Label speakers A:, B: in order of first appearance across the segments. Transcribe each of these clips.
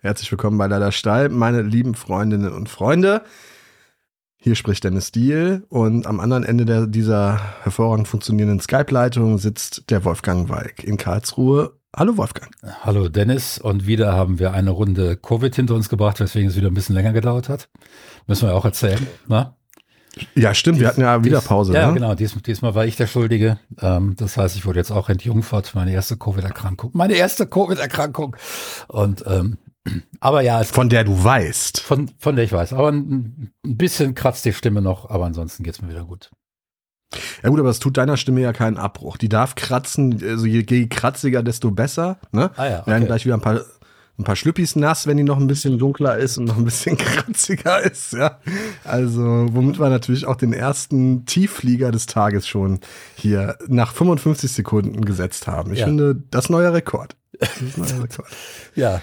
A: Herzlich willkommen bei Lada Stall, meine lieben Freundinnen und Freunde. Hier spricht Dennis Diel und am anderen Ende der, dieser hervorragend funktionierenden Skype-Leitung sitzt der Wolfgang Walk in Karlsruhe. Hallo Wolfgang.
B: Hallo Dennis und wieder haben wir eine Runde Covid hinter uns gebracht, weswegen es wieder ein bisschen länger gedauert hat. Müssen wir auch erzählen, na?
A: Ja, stimmt, dies, wir hatten ja wieder Pause.
B: Ja, ne? genau, dies, diesmal war ich der Schuldige. Ähm, das heißt, ich wurde jetzt auch entjungfert, meine erste Covid-Erkrankung. Meine erste Covid-Erkrankung. Und ähm, aber ja.
A: von der du weißt.
B: Von, von der ich weiß. Aber ein, ein bisschen kratzt die Stimme noch, aber ansonsten geht's mir wieder gut.
A: Ja gut, aber es tut deiner Stimme ja keinen Abbruch. Die darf kratzen, also je, je kratziger, desto besser. Ne? Ah ja, okay. Werden gleich wieder ein paar, ein paar Schlüppis nass, wenn die noch ein bisschen dunkler ist und noch ein bisschen kratziger ist. Ja? Also womit wir natürlich auch den ersten Tiefflieger des Tages schon hier nach 55 Sekunden gesetzt haben. Ich ja. finde, das neuer Rekord. Das ist neuer
B: Rekord. ja,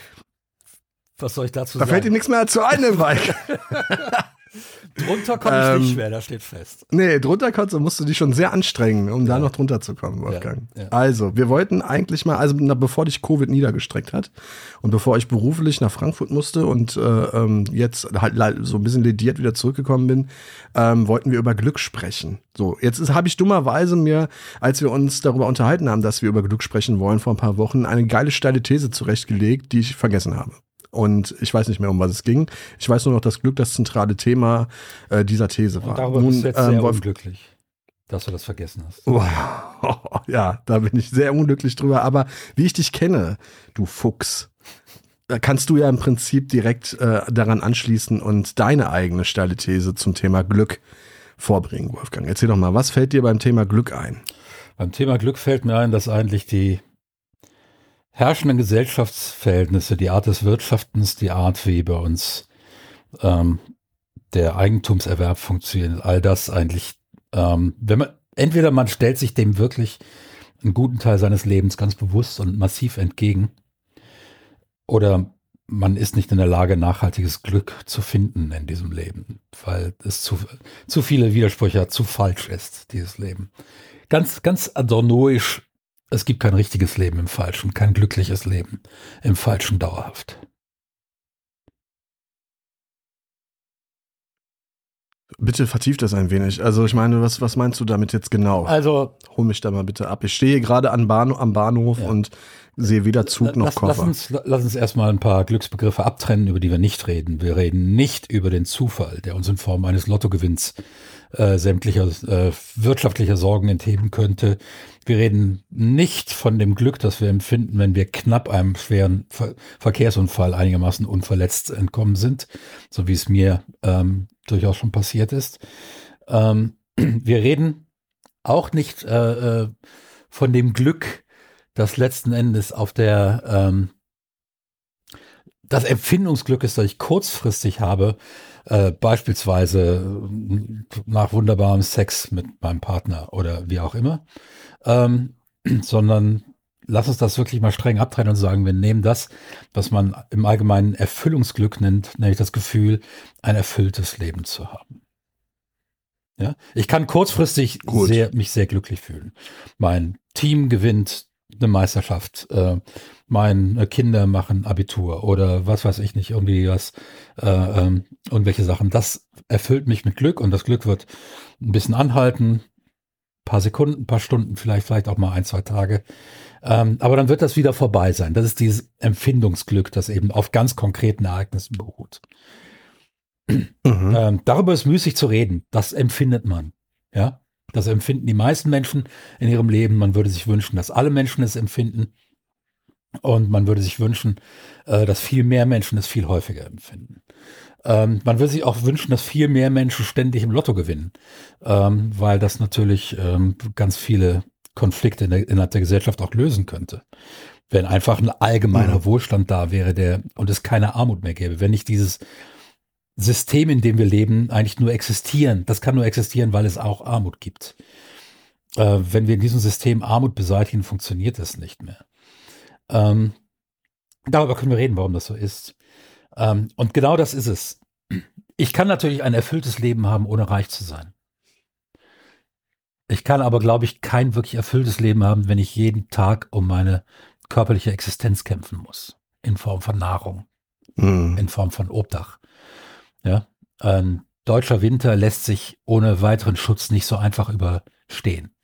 B: was soll ich dazu
A: da sagen? Da fällt ihm nichts mehr dazu ein im Bike.
B: drunter komme ich ähm, nicht mehr, da steht fest.
A: Nee, drunter kannst, musst du dich schon sehr anstrengen, um ja. da noch drunter zu kommen, Wolfgang. Ja, ja. Also, wir wollten eigentlich mal, also na, bevor dich Covid niedergestreckt hat und bevor ich beruflich nach Frankfurt musste und äh, ähm, jetzt halt so ein bisschen lediert wieder zurückgekommen bin, ähm, wollten wir über Glück sprechen. So, jetzt habe ich dummerweise mir, als wir uns darüber unterhalten haben, dass wir über Glück sprechen wollen, vor ein paar Wochen eine geile steile These zurechtgelegt, die ich vergessen habe. Und ich weiß nicht mehr, um was es ging. Ich weiß nur noch, dass Glück das zentrale Thema äh, dieser These war. Und
B: darüber Nun, bist du jetzt ähm, sehr unglücklich, dass du das vergessen hast.
A: Oh, ja, da bin ich sehr unglücklich drüber. Aber wie ich dich kenne, du Fuchs, da kannst du ja im Prinzip direkt äh, daran anschließen und deine eigene steile These zum Thema Glück vorbringen, Wolfgang. Erzähl doch mal, was fällt dir beim Thema Glück ein?
B: Beim Thema Glück fällt mir ein, dass eigentlich die herrschenden Gesellschaftsverhältnisse, die Art des Wirtschaftens, die Art, wie bei uns ähm, der Eigentumserwerb funktioniert, all das eigentlich, ähm, wenn man, entweder man stellt sich dem wirklich einen guten Teil seines Lebens ganz bewusst und massiv entgegen, oder man ist nicht in der Lage, nachhaltiges Glück zu finden in diesem Leben, weil es zu, zu viele Widersprüche zu falsch ist, dieses Leben. Ganz, ganz adornoisch es gibt kein richtiges Leben im Falschen, kein glückliches Leben im Falschen dauerhaft.
A: Bitte vertief das ein wenig. Also ich meine, was, was meinst du damit jetzt genau?
B: Also
A: hol mich da mal bitte ab. Ich stehe gerade an Bahn, am Bahnhof ja. und sehe weder Zug noch lass, Koffer.
B: Lass uns, lass uns erstmal ein paar Glücksbegriffe abtrennen, über die wir nicht reden. Wir reden nicht über den Zufall, der uns in Form eines Lottogewinns äh, sämtlicher äh, wirtschaftlicher Sorgen entheben könnte. Wir reden nicht von dem Glück, das wir empfinden, wenn wir knapp einem schweren Ver Verkehrsunfall einigermaßen unverletzt entkommen sind, so wie es mir ähm, durchaus schon passiert ist. Ähm, wir reden auch nicht äh, äh, von dem Glück, das letzten Endes auf der ähm, das Empfindungsglück ist, das ich kurzfristig habe, äh, beispielsweise nach wunderbarem Sex mit meinem Partner oder wie auch immer, ähm, sondern lass uns das wirklich mal streng abtrennen und sagen, wir nehmen das, was man im Allgemeinen Erfüllungsglück nennt, nämlich das Gefühl, ein erfülltes Leben zu haben. Ja, ich kann kurzfristig sehr, mich sehr glücklich fühlen. Mein Team gewinnt eine Meisterschaft, äh, meine Kinder machen Abitur oder was weiß ich nicht, irgendwie was, äh, ähm, irgendwelche Sachen. Das erfüllt mich mit Glück und das Glück wird ein bisschen anhalten, paar Sekunden, paar Stunden, vielleicht, vielleicht auch mal ein, zwei Tage. Ähm, aber dann wird das wieder vorbei sein. Das ist dieses Empfindungsglück, das eben auf ganz konkreten Ereignissen beruht. Mhm. Ähm, darüber ist müßig zu reden. Das empfindet man. Ja, das empfinden die meisten Menschen in ihrem Leben. Man würde sich wünschen, dass alle Menschen es empfinden. Und man würde sich wünschen, äh, dass viel mehr Menschen es viel häufiger empfinden. Ähm, man würde sich auch wünschen, dass viel mehr Menschen ständig im Lotto gewinnen, ähm, weil das natürlich ähm, ganz viele Konflikte innerhalb der Gesellschaft auch lösen könnte. Wenn einfach ein allgemeiner mhm. Wohlstand da wäre, der und es keine Armut mehr gäbe, wenn nicht dieses System, in dem wir leben, eigentlich nur existieren. Das kann nur existieren, weil es auch Armut gibt. Äh, wenn wir in diesem System Armut beseitigen, funktioniert das nicht mehr. Ähm, darüber können wir reden, warum das so ist. Ähm, und genau das ist es. Ich kann natürlich ein erfülltes Leben haben, ohne reich zu sein. Ich kann aber, glaube ich, kein wirklich erfülltes Leben haben, wenn ich jeden Tag um meine körperliche Existenz kämpfen muss. In Form von Nahrung, mhm. in Form von Obdach. Ja, ein deutscher Winter lässt sich ohne weiteren Schutz nicht so einfach überstehen.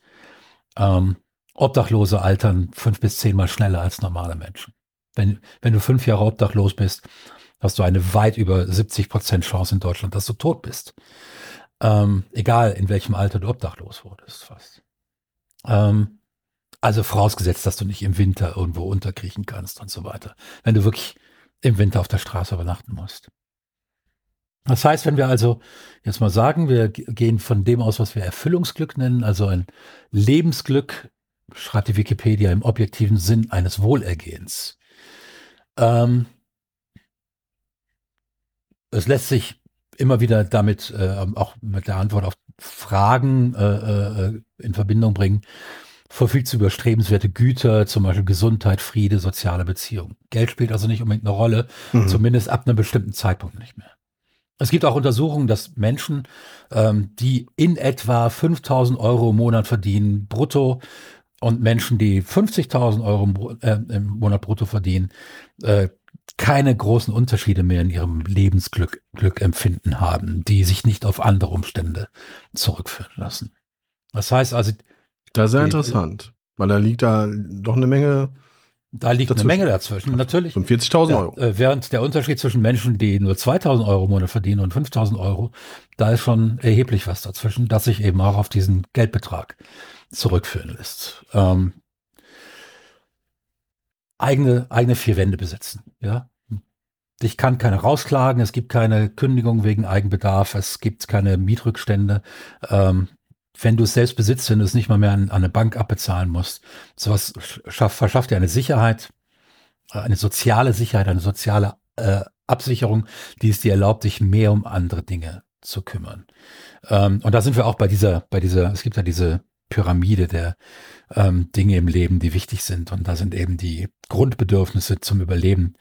B: Ähm, Obdachlose altern fünf bis zehnmal schneller als normale Menschen. Wenn, wenn du fünf Jahre obdachlos bist, hast du eine weit über 70 Prozent Chance in Deutschland, dass du tot bist. Ähm, egal in welchem Alter du obdachlos wurdest, fast. Ähm, also vorausgesetzt, dass du nicht im Winter irgendwo unterkriechen kannst und so weiter. Wenn du wirklich im Winter auf der Straße übernachten musst. Das heißt, wenn wir also jetzt mal sagen, wir gehen von dem aus, was wir Erfüllungsglück nennen, also ein Lebensglück, schreibt die Wikipedia im objektiven Sinn eines Wohlergehens. Ähm, es lässt sich immer wieder damit, äh, auch mit der Antwort auf Fragen äh, äh, in Verbindung bringen, verfügt zu überstrebenswerte Güter, zum Beispiel Gesundheit, Friede, soziale Beziehungen. Geld spielt also nicht unbedingt eine Rolle, mhm. zumindest ab einem bestimmten Zeitpunkt nicht mehr. Es gibt auch Untersuchungen, dass Menschen, ähm, die in etwa 5000 Euro im Monat verdienen, brutto, und Menschen, die 50.000 Euro im, äh, im, Monat brutto verdienen, äh, keine großen Unterschiede mehr in ihrem Lebensglück Glück empfinden haben, die sich nicht auf andere Umstände zurückführen lassen. Das heißt also.
A: Das ist sehr interessant, weil da liegt da doch eine Menge
B: da liegt dazwischen. eine Menge dazwischen, natürlich.
A: 40.000 Euro.
B: Ja, äh, während der Unterschied zwischen Menschen, die nur 2.000 Euro im Monat verdienen und 5.000 Euro, da ist schon erheblich was dazwischen, das sich eben auch auf diesen Geldbetrag zurückführen lässt. Ähm, eigene, eigene vier Wände besitzen, ja. Ich kann keine rausklagen, es gibt keine Kündigung wegen Eigenbedarf, es gibt keine Mietrückstände. Ähm, wenn du es selbst besitzt, wenn du es nicht mal mehr an, an eine Bank abbezahlen musst. Sowas schaff, verschafft dir eine Sicherheit, äh, eine soziale Sicherheit, eine soziale äh, Absicherung, die es dir erlaubt, dich mehr um andere Dinge zu kümmern. Ähm, und da sind wir auch bei dieser, bei dieser, es gibt ja diese Pyramide der ähm, Dinge im Leben, die wichtig sind. Und da sind eben die Grundbedürfnisse zum Überleben,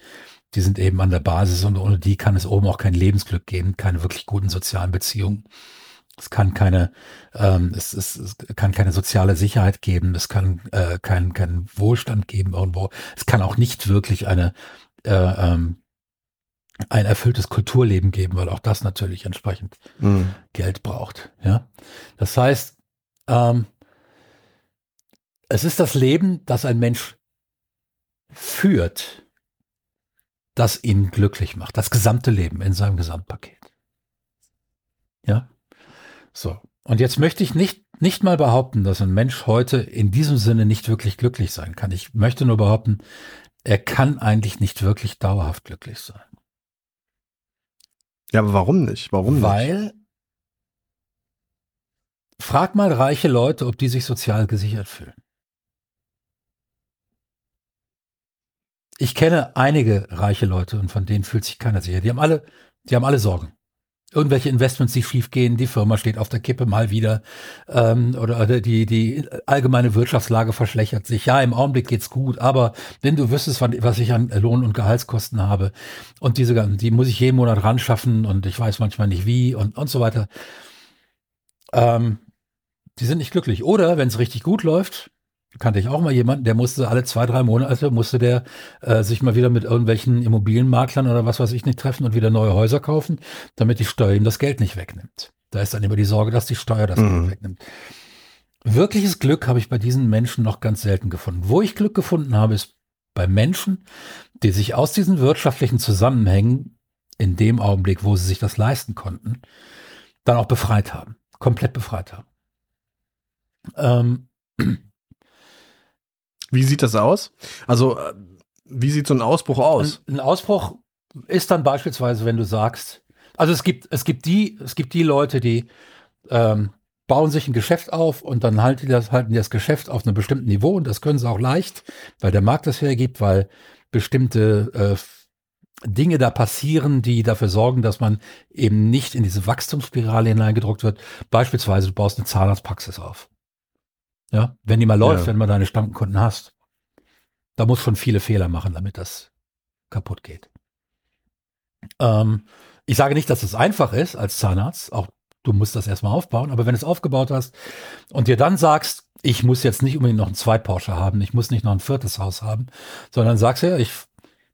B: die sind eben an der Basis und ohne die kann es oben auch kein Lebensglück geben, keine wirklich guten sozialen Beziehungen. Es kann keine, ähm, es, es, es kann keine soziale Sicherheit geben, es kann äh, keinen kein Wohlstand geben irgendwo. Es kann auch nicht wirklich eine äh, ähm, ein erfülltes Kulturleben geben, weil auch das natürlich entsprechend mhm. Geld braucht. Ja, das heißt, ähm, es ist das Leben, das ein Mensch führt, das ihn glücklich macht. Das gesamte Leben in seinem Gesamtpaket. Ja. So. Und jetzt möchte ich nicht, nicht mal behaupten, dass ein Mensch heute in diesem Sinne nicht wirklich glücklich sein kann. Ich möchte nur behaupten, er kann eigentlich nicht wirklich dauerhaft glücklich sein.
A: Ja, aber warum nicht? Warum
B: Weil, nicht? frag mal reiche Leute, ob die sich sozial gesichert fühlen. Ich kenne einige reiche Leute und von denen fühlt sich keiner sicher. Die haben alle, die haben alle Sorgen irgendwelche Investments, die schiefgehen, die Firma steht auf der Kippe mal wieder ähm, oder, oder die, die allgemeine Wirtschaftslage verschlechtert sich. Ja, im Augenblick geht's gut, aber wenn du wüsstest, was ich an Lohn- und Gehaltskosten habe und diese ganzen, die muss ich jeden Monat ran schaffen und ich weiß manchmal nicht wie und, und so weiter. Ähm, die sind nicht glücklich. Oder wenn es richtig gut läuft, kannte ich auch mal jemanden, der musste alle zwei, drei Monate, musste der äh, sich mal wieder mit irgendwelchen Immobilienmaklern oder was weiß ich nicht treffen und wieder neue Häuser kaufen, damit die Steuer ihm das Geld nicht wegnimmt. Da ist dann immer die Sorge, dass die Steuer das mhm. Geld wegnimmt. Wirkliches Glück habe ich bei diesen Menschen noch ganz selten gefunden. Wo ich Glück gefunden habe, ist bei Menschen, die sich aus diesen wirtschaftlichen Zusammenhängen in dem Augenblick, wo sie sich das leisten konnten, dann auch befreit haben, komplett befreit haben. Ähm,
A: wie sieht das aus? Also, äh, wie sieht so ein Ausbruch aus?
B: Ein, ein Ausbruch ist dann beispielsweise, wenn du sagst, also es gibt, es gibt die, es gibt die Leute, die ähm, bauen sich ein Geschäft auf und dann halten die, das, halten die das Geschäft auf einem bestimmten Niveau und das können sie auch leicht, weil der Markt das hergibt, weil bestimmte äh, Dinge da passieren, die dafür sorgen, dass man eben nicht in diese Wachstumsspirale hineingedruckt wird. Beispielsweise, du baust eine Zahnarztpraxis auf. Ja, wenn die mal läuft, ja. wenn man deine Stammkunden hast. Da muss schon viele Fehler machen, damit das kaputt geht. Ähm, ich sage nicht, dass es einfach ist als Zahnarzt. Auch du musst das erstmal aufbauen. Aber wenn du es aufgebaut hast und dir dann sagst, ich muss jetzt nicht unbedingt noch ein Zweit Porsche haben, ich muss nicht noch ein viertes Haus haben, sondern sagst ja, ich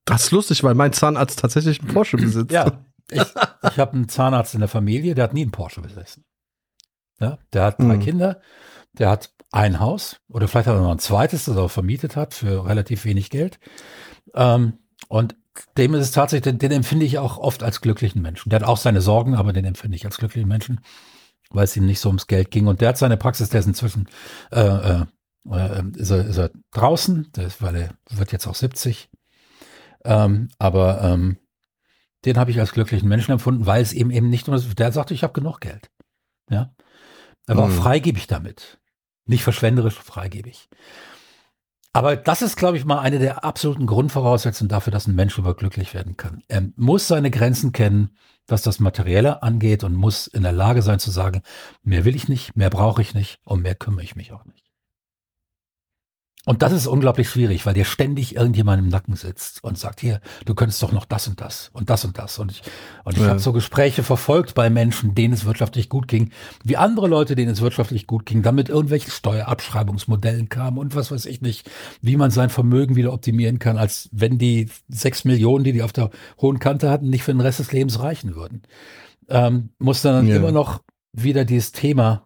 A: Das ist lustig, weil mein Zahnarzt tatsächlich einen Porsche besitzt.
B: Ja, ich, ich habe einen Zahnarzt in der Familie, der hat nie einen Porsche besessen. Ja, der hat drei mhm. Kinder, der hat ein Haus oder vielleicht hat er noch ein zweites, das er vermietet hat für relativ wenig Geld. Ähm, und dem ist es tatsächlich, den, den, empfinde ich auch oft als glücklichen Menschen. Der hat auch seine Sorgen, aber den empfinde ich als glücklichen Menschen, weil es ihm nicht so ums Geld ging. Und der hat seine Praxis, der ist inzwischen äh, äh, äh ist, er, ist er draußen, ist, weil er wird jetzt auch 70. Ähm, aber ähm, den habe ich als glücklichen Menschen empfunden, weil es eben eben nicht nur, der sagte, ich habe genug Geld. Ja. Er war mhm. freigebig damit. Nicht verschwenderisch, freigebig. Aber das ist, glaube ich, mal eine der absoluten Grundvoraussetzungen dafür, dass ein Mensch überglücklich werden kann. Er muss seine Grenzen kennen, was das Materielle angeht und muss in der Lage sein zu sagen, mehr will ich nicht, mehr brauche ich nicht und mehr kümmere ich mich auch nicht. Und das ist unglaublich schwierig, weil dir ständig irgendjemand im Nacken sitzt und sagt, hier, du könntest doch noch das und das und das und das. Und ich, und ich ja. habe so Gespräche verfolgt bei Menschen, denen es wirtschaftlich gut ging, wie andere Leute, denen es wirtschaftlich gut ging, damit irgendwelche Steuerabschreibungsmodellen kamen und was weiß ich nicht, wie man sein Vermögen wieder optimieren kann, als wenn die sechs Millionen, die die auf der hohen Kante hatten, nicht für den Rest des Lebens reichen würden. Ähm, muss dann ja. immer noch wieder dieses Thema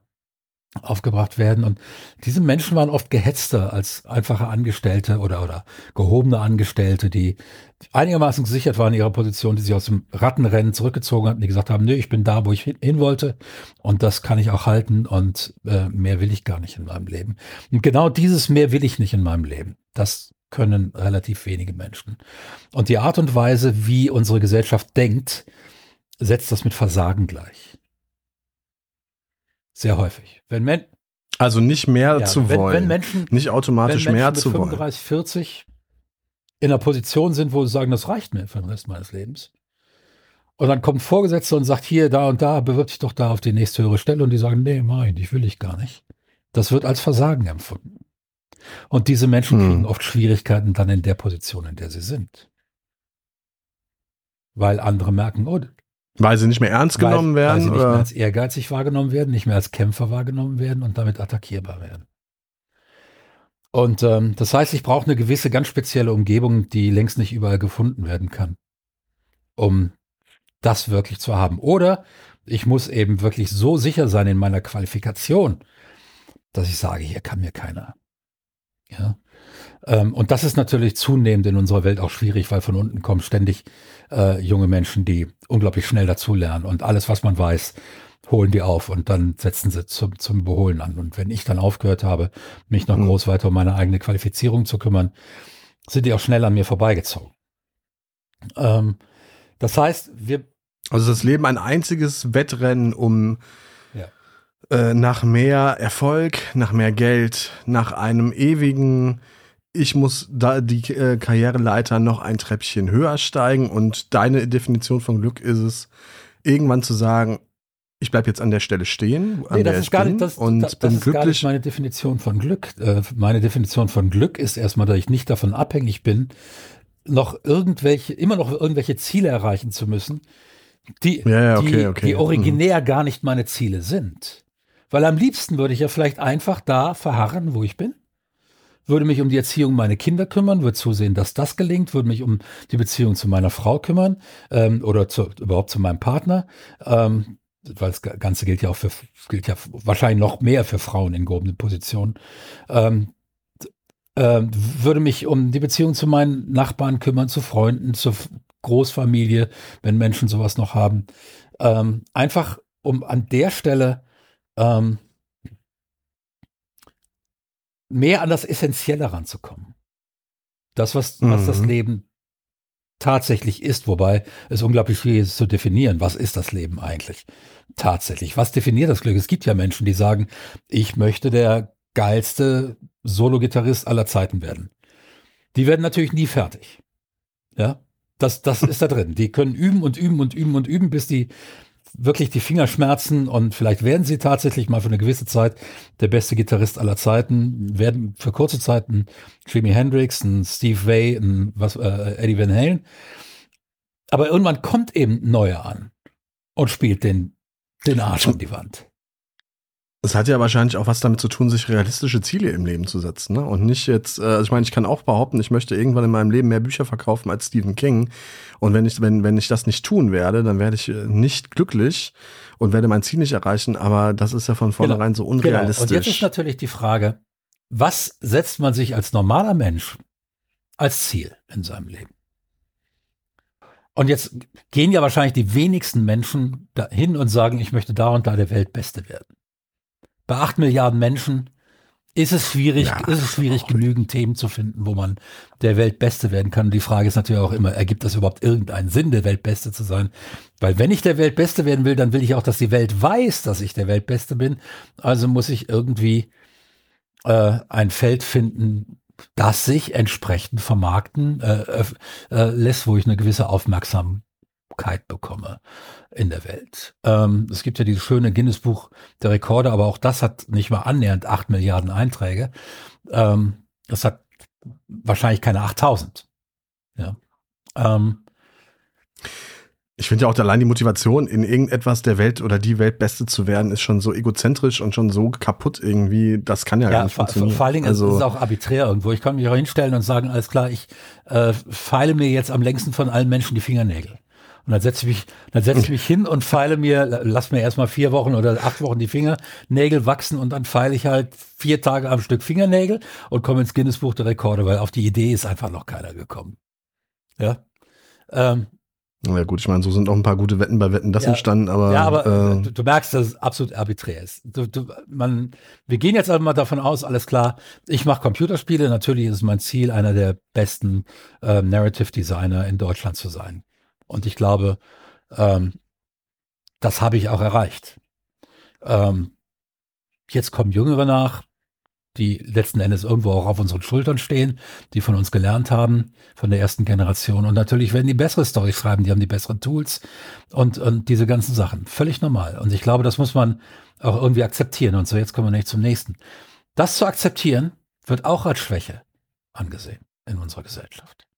B: aufgebracht werden. Und diese Menschen waren oft gehetzter als einfache Angestellte oder, oder gehobene Angestellte, die einigermaßen gesichert waren in ihrer Position, die sich aus dem Rattenrennen zurückgezogen hatten, die gesagt haben, nö, ich bin da, wo ich hin wollte und das kann ich auch halten und äh, mehr will ich gar nicht in meinem Leben. Und genau dieses mehr will ich nicht in meinem Leben, das können relativ wenige Menschen. Und die Art und Weise, wie unsere Gesellschaft denkt, setzt das mit Versagen gleich. Sehr häufig. Wenn Men
A: also nicht mehr ja, zu wenn, wollen. Wenn Menschen, nicht automatisch wenn Menschen mehr zu 35, wollen.
B: 40 in einer Position sind, wo sie sagen, das reicht mir für den Rest meines Lebens. Und dann kommt ein Vorgesetzter und sagt, hier, da und da, bewirb dich doch da auf die nächste höhere Stelle. Und die sagen, nee, mein, ich will ich gar nicht. Das wird als Versagen empfunden. Und diese Menschen hm. kriegen oft Schwierigkeiten dann in der Position, in der sie sind. Weil andere merken, oh,
A: weil sie nicht mehr ernst genommen weil, werden? Weil sie
B: nicht mehr als ehrgeizig wahrgenommen werden, nicht mehr als Kämpfer wahrgenommen werden und damit attackierbar werden. Und ähm, das heißt, ich brauche eine gewisse ganz spezielle Umgebung, die längst nicht überall gefunden werden kann, um das wirklich zu haben. Oder ich muss eben wirklich so sicher sein in meiner Qualifikation, dass ich sage, hier kann mir keiner. Ja. Ähm, und das ist natürlich zunehmend in unserer Welt auch schwierig, weil von unten kommen ständig äh, junge Menschen, die unglaublich schnell dazulernen und alles, was man weiß, holen die auf und dann setzen sie zum, zum Beholen an. Und wenn ich dann aufgehört habe, mich noch mhm. groß weiter um meine eigene Qualifizierung zu kümmern, sind die auch schnell an mir vorbeigezogen. Ähm, das heißt, wir.
A: Also das Leben ein einziges Wettrennen um. Äh, nach mehr Erfolg, nach mehr Geld, nach einem ewigen ich muss da die äh, Karriereleiter noch ein Treppchen höher steigen und deine Definition von Glück ist es, irgendwann zu sagen, ich bleibe jetzt an der Stelle stehen, an nee,
B: das der ist gar nicht, das, und das, bin das glücklich. Gar nicht meine Definition von Glück. Äh, meine Definition von Glück ist erstmal, dass ich nicht davon abhängig bin, noch irgendwelche, immer noch irgendwelche Ziele erreichen zu müssen, die, ja, ja, okay, die, okay. die originär mhm. gar nicht meine Ziele sind. Weil am liebsten würde ich ja vielleicht einfach da verharren, wo ich bin würde mich um die Erziehung meiner Kinder kümmern, würde zusehen, dass das gelingt, würde mich um die Beziehung zu meiner Frau kümmern ähm, oder zu, überhaupt zu meinem Partner. Ähm, weil das Ganze gilt ja auch für, gilt ja wahrscheinlich noch mehr für Frauen in gehobenen Positionen. Ähm, äh, würde mich um die Beziehung zu meinen Nachbarn kümmern, zu Freunden, zur Großfamilie, wenn Menschen sowas noch haben. Ähm, einfach um an der Stelle ähm, mehr an das Essentielle ranzukommen. Das, was, mhm. was das mhm. Leben tatsächlich ist, wobei es unglaublich schwierig ist zu definieren, was ist das Leben eigentlich tatsächlich? Was definiert das Glück? Es gibt ja Menschen, die sagen, ich möchte der geilste Solo-Gitarrist aller Zeiten werden. Die werden natürlich nie fertig. Ja, das, das ist da drin. Die können üben und üben und üben und üben, bis die wirklich die Finger schmerzen und vielleicht werden sie tatsächlich mal für eine gewisse Zeit der beste Gitarrist aller Zeiten, werden für kurze Zeit ein Jimi Hendrix, ein Steve Vai, ein was, äh, Eddie Van Halen. Aber irgendwann kommt eben neuer an und spielt den, den Arsch an die Wand.
A: Es hat ja wahrscheinlich auch was damit zu tun, sich realistische Ziele im Leben zu setzen. Ne? Und nicht jetzt, äh, also ich meine, ich kann auch behaupten, ich möchte irgendwann in meinem Leben mehr Bücher verkaufen als Stephen King. Und wenn ich, wenn, wenn ich das nicht tun werde, dann werde ich äh, nicht glücklich und werde mein Ziel nicht erreichen. Aber das ist ja von vornherein genau. so unrealistisch.
B: Genau. Und jetzt ist natürlich die Frage, was setzt man sich als normaler Mensch als Ziel in seinem Leben? Und jetzt gehen ja wahrscheinlich die wenigsten Menschen dahin und sagen, ich möchte da und da der Weltbeste werden. Bei acht Milliarden Menschen ist es schwierig, ja, ist es schwierig, genügend Themen zu finden, wo man der Weltbeste werden kann. Und die Frage ist natürlich auch immer, ergibt das überhaupt irgendeinen Sinn, der Weltbeste zu sein? Weil wenn ich der Weltbeste werden will, dann will ich auch, dass die Welt weiß, dass ich der Weltbeste bin. Also muss ich irgendwie äh, ein Feld finden, das sich entsprechend vermarkten äh, äh, lässt, wo ich eine gewisse Aufmerksamkeit bekomme in der Welt. Ähm, es gibt ja dieses schöne Guinness-Buch der Rekorde, aber auch das hat nicht mal annähernd acht Milliarden Einträge. Ähm, das hat wahrscheinlich keine 8000. Ja. Ähm,
A: ich finde ja auch allein die Motivation, in irgendetwas der Welt oder die Weltbeste zu werden, ist schon so egozentrisch und schon so kaputt irgendwie. Das kann ja, ja gar nicht funktionieren.
B: Vor allen Dingen also, ist es auch arbiträr irgendwo. Ich kann mich auch hinstellen und sagen, alles klar, ich äh, feile mir jetzt am längsten von allen Menschen die Fingernägel. Und dann setze ich mich, dann setze ich mich hin und feile mir, lass mir erstmal vier Wochen oder acht Wochen die Fingernägel wachsen und dann feile ich halt vier Tage am Stück Fingernägel und komme ins Guinness-Buch der Rekorde, weil auf die Idee ist einfach noch keiner gekommen. Ja. Ähm,
A: ja gut, ich meine, so sind auch ein paar gute Wetten bei Wetten das
B: ja,
A: entstanden, aber.
B: Ja, aber äh, du, du, merkst, dass es absolut arbiträr ist. Du, du, man, wir gehen jetzt einmal davon aus, alles klar, ich mache Computerspiele, natürlich ist es mein Ziel, einer der besten äh, Narrative Designer in Deutschland zu sein. Und ich glaube, ähm, das habe ich auch erreicht. Ähm, jetzt kommen Jüngere nach, die letzten Endes irgendwo auch auf unseren Schultern stehen, die von uns gelernt haben, von der ersten Generation. Und natürlich werden die bessere Storys schreiben, die haben die besseren Tools und, und diese ganzen Sachen. Völlig normal. Und ich glaube, das muss man auch irgendwie akzeptieren. Und so, jetzt kommen wir nicht zum nächsten. Das zu akzeptieren, wird auch als Schwäche angesehen in unserer Gesellschaft.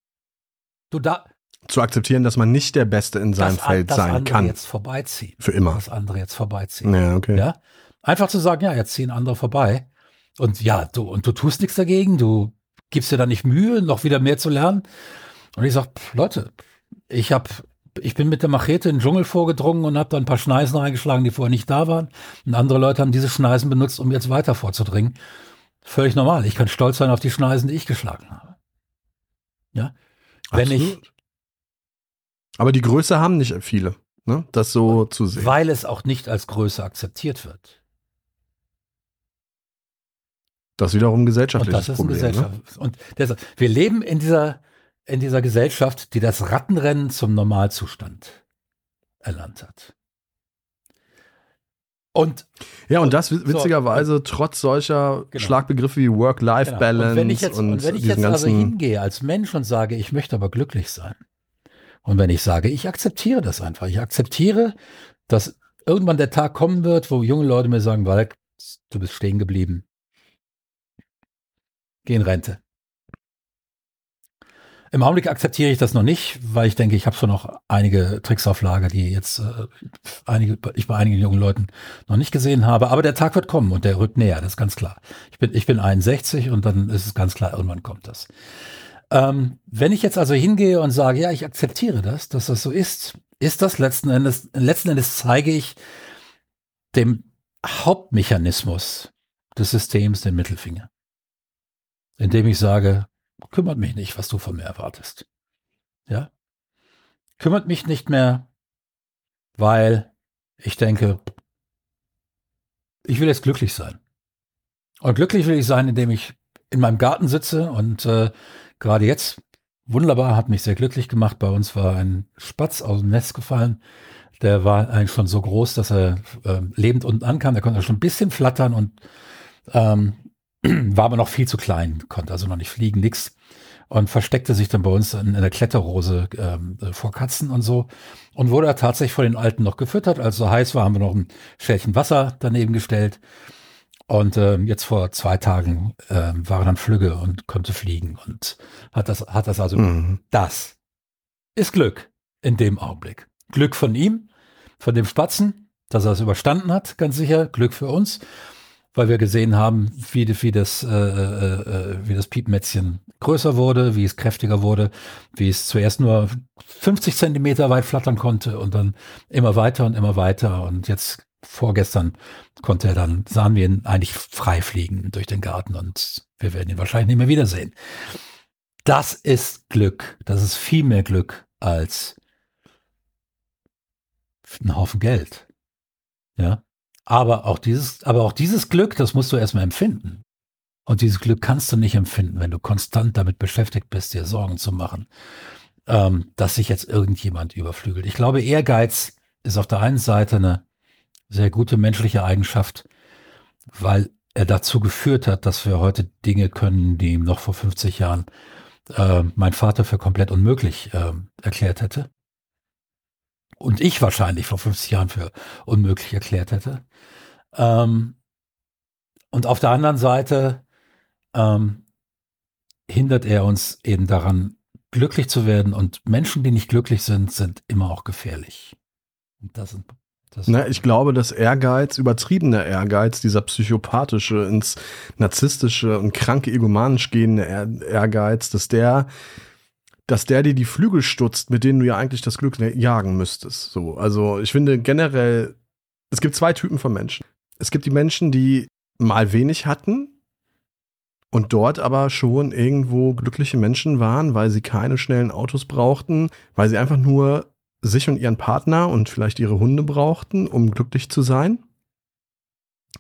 A: Du da, zu akzeptieren, dass man nicht der Beste in seinem das, Feld
B: das
A: sein
B: andere
A: kann.
B: jetzt vorbeiziehen.
A: Für immer.
B: Das andere jetzt vorbeiziehen.
A: Ja, okay.
B: Ja? Einfach zu sagen, ja, jetzt ziehen andere vorbei. Und ja, du, und du tust nichts dagegen, du gibst dir da nicht Mühe, noch wieder mehr zu lernen. Und ich sag, Leute, ich hab, ich bin mit der Machete in den Dschungel vorgedrungen und habe da ein paar Schneisen reingeschlagen, die vorher nicht da waren. Und andere Leute haben diese Schneisen benutzt, um jetzt weiter vorzudringen. Völlig normal. Ich kann stolz sein auf die Schneisen, die ich geschlagen habe. Ja. Wenn ich.
A: Aber die Größe haben nicht viele, ne? Das so zu sehen.
B: Weil es auch nicht als Größe akzeptiert wird.
A: Das wiederum gesellschaftliches
B: und das ist
A: Problem.
B: Gesellschaft. Ne? Und deshalb, wir leben in dieser, in dieser Gesellschaft, die das Rattenrennen zum Normalzustand erlernt hat. Und
A: ja, und das witzigerweise so, trotz solcher genau. Schlagbegriffe wie Work-Life-Balance genau. und, wenn ich
B: jetzt,
A: und
B: wenn ich jetzt also hingehe als Mensch und sage, ich möchte aber glücklich sein. Und wenn ich sage, ich akzeptiere das einfach, ich akzeptiere, dass irgendwann der Tag kommen wird, wo junge Leute mir sagen, Walk, du bist stehen geblieben geh in Rente. Im Augenblick akzeptiere ich das noch nicht, weil ich denke, ich habe schon noch einige Tricks auf Lager, die jetzt äh, einige, ich bei einigen jungen Leuten noch nicht gesehen habe. Aber der Tag wird kommen und der rückt näher, das ist ganz klar. Ich bin, ich bin 61 und dann ist es ganz klar, irgendwann kommt das. Ähm, wenn ich jetzt also hingehe und sage, ja, ich akzeptiere das, dass das so ist, ist das letzten Endes, letzten Endes zeige ich dem Hauptmechanismus des Systems den Mittelfinger indem ich sage, kümmert mich nicht, was du von mir erwartest. Ja? Kümmert mich nicht mehr, weil ich denke, ich will jetzt glücklich sein. Und glücklich will ich sein, indem ich in meinem Garten sitze und äh, gerade jetzt, wunderbar, hat mich sehr glücklich gemacht. Bei uns war ein Spatz aus dem Nest gefallen. Der war eigentlich schon so groß, dass er äh, lebend unten ankam. Der konnte schon ein bisschen flattern und ähm, war aber noch viel zu klein, konnte also noch nicht fliegen, nix. Und versteckte sich dann bei uns in, in der Kletterrose ähm, vor Katzen und so. Und wurde tatsächlich von den Alten noch gefüttert. Als es so heiß war, haben wir noch ein Schälchen Wasser daneben gestellt. Und ähm, jetzt vor zwei Tagen ähm, war er dann flügge und konnte fliegen und hat das, hat das also, mhm. das ist Glück in dem Augenblick. Glück von ihm, von dem Spatzen, dass er es überstanden hat, ganz sicher. Glück für uns, weil wir gesehen haben, wie, wie das, äh, äh, äh, wie das Piepmätzchen größer wurde, wie es kräftiger wurde, wie es zuerst nur 50 Zentimeter weit flattern konnte und dann immer weiter und immer weiter. Und jetzt vorgestern konnte er dann, sahen wir ihn eigentlich frei fliegen durch den Garten und wir werden ihn wahrscheinlich nicht mehr wiedersehen. Das ist Glück. Das ist viel mehr Glück als ein Haufen Geld. Ja. Aber auch dieses, aber auch dieses Glück, das musst du erstmal empfinden. Und dieses Glück kannst du nicht empfinden, wenn du konstant damit beschäftigt bist, dir Sorgen zu machen, ähm, dass sich jetzt irgendjemand überflügelt. Ich glaube, Ehrgeiz ist auf der einen Seite eine sehr gute menschliche Eigenschaft, weil er dazu geführt hat, dass wir heute Dinge können, die ihm noch vor 50 Jahren äh, mein Vater für komplett unmöglich äh, erklärt hätte. Und ich wahrscheinlich vor 50 Jahren für unmöglich erklärt hätte. Ähm, und auf der anderen Seite ähm, hindert er uns eben daran, glücklich zu werden. Und Menschen, die nicht glücklich sind, sind immer auch gefährlich.
A: Und das sind na, ich glaube, dass Ehrgeiz, übertriebener Ehrgeiz, dieser psychopathische, ins narzisstische und kranke egomanisch gehende Ehrgeiz, dass der, dass der dir die Flügel stutzt, mit denen du ja eigentlich das Glück jagen müsstest. So, also ich finde generell, es gibt zwei Typen von Menschen. Es gibt die Menschen, die mal wenig hatten und dort aber schon irgendwo glückliche Menschen waren, weil sie keine schnellen Autos brauchten, weil sie einfach nur sich und ihren Partner und vielleicht ihre Hunde brauchten, um glücklich zu sein.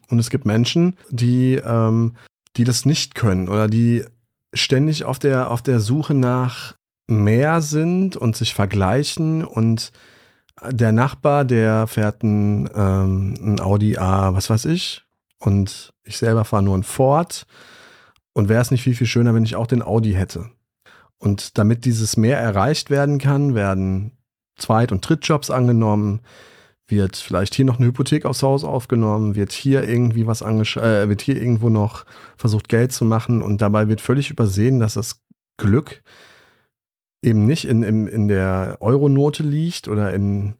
A: Und es gibt Menschen, die, ähm, die das nicht können oder die ständig auf der, auf der Suche nach mehr sind und sich vergleichen und der Nachbar, der fährt ein, ähm, ein Audi A, was weiß ich, und ich selber fahre nur ein Ford. Und wäre es nicht viel, viel schöner, wenn ich auch den Audi hätte. Und damit dieses mehr erreicht werden kann, werden Zweit- und Drittjobs angenommen, wird vielleicht hier noch eine Hypothek aufs Haus aufgenommen, wird hier irgendwie was angeschaut, äh, wird hier irgendwo noch versucht Geld zu machen und dabei wird völlig übersehen, dass das Glück eben nicht in, in, in der Euronote liegt oder in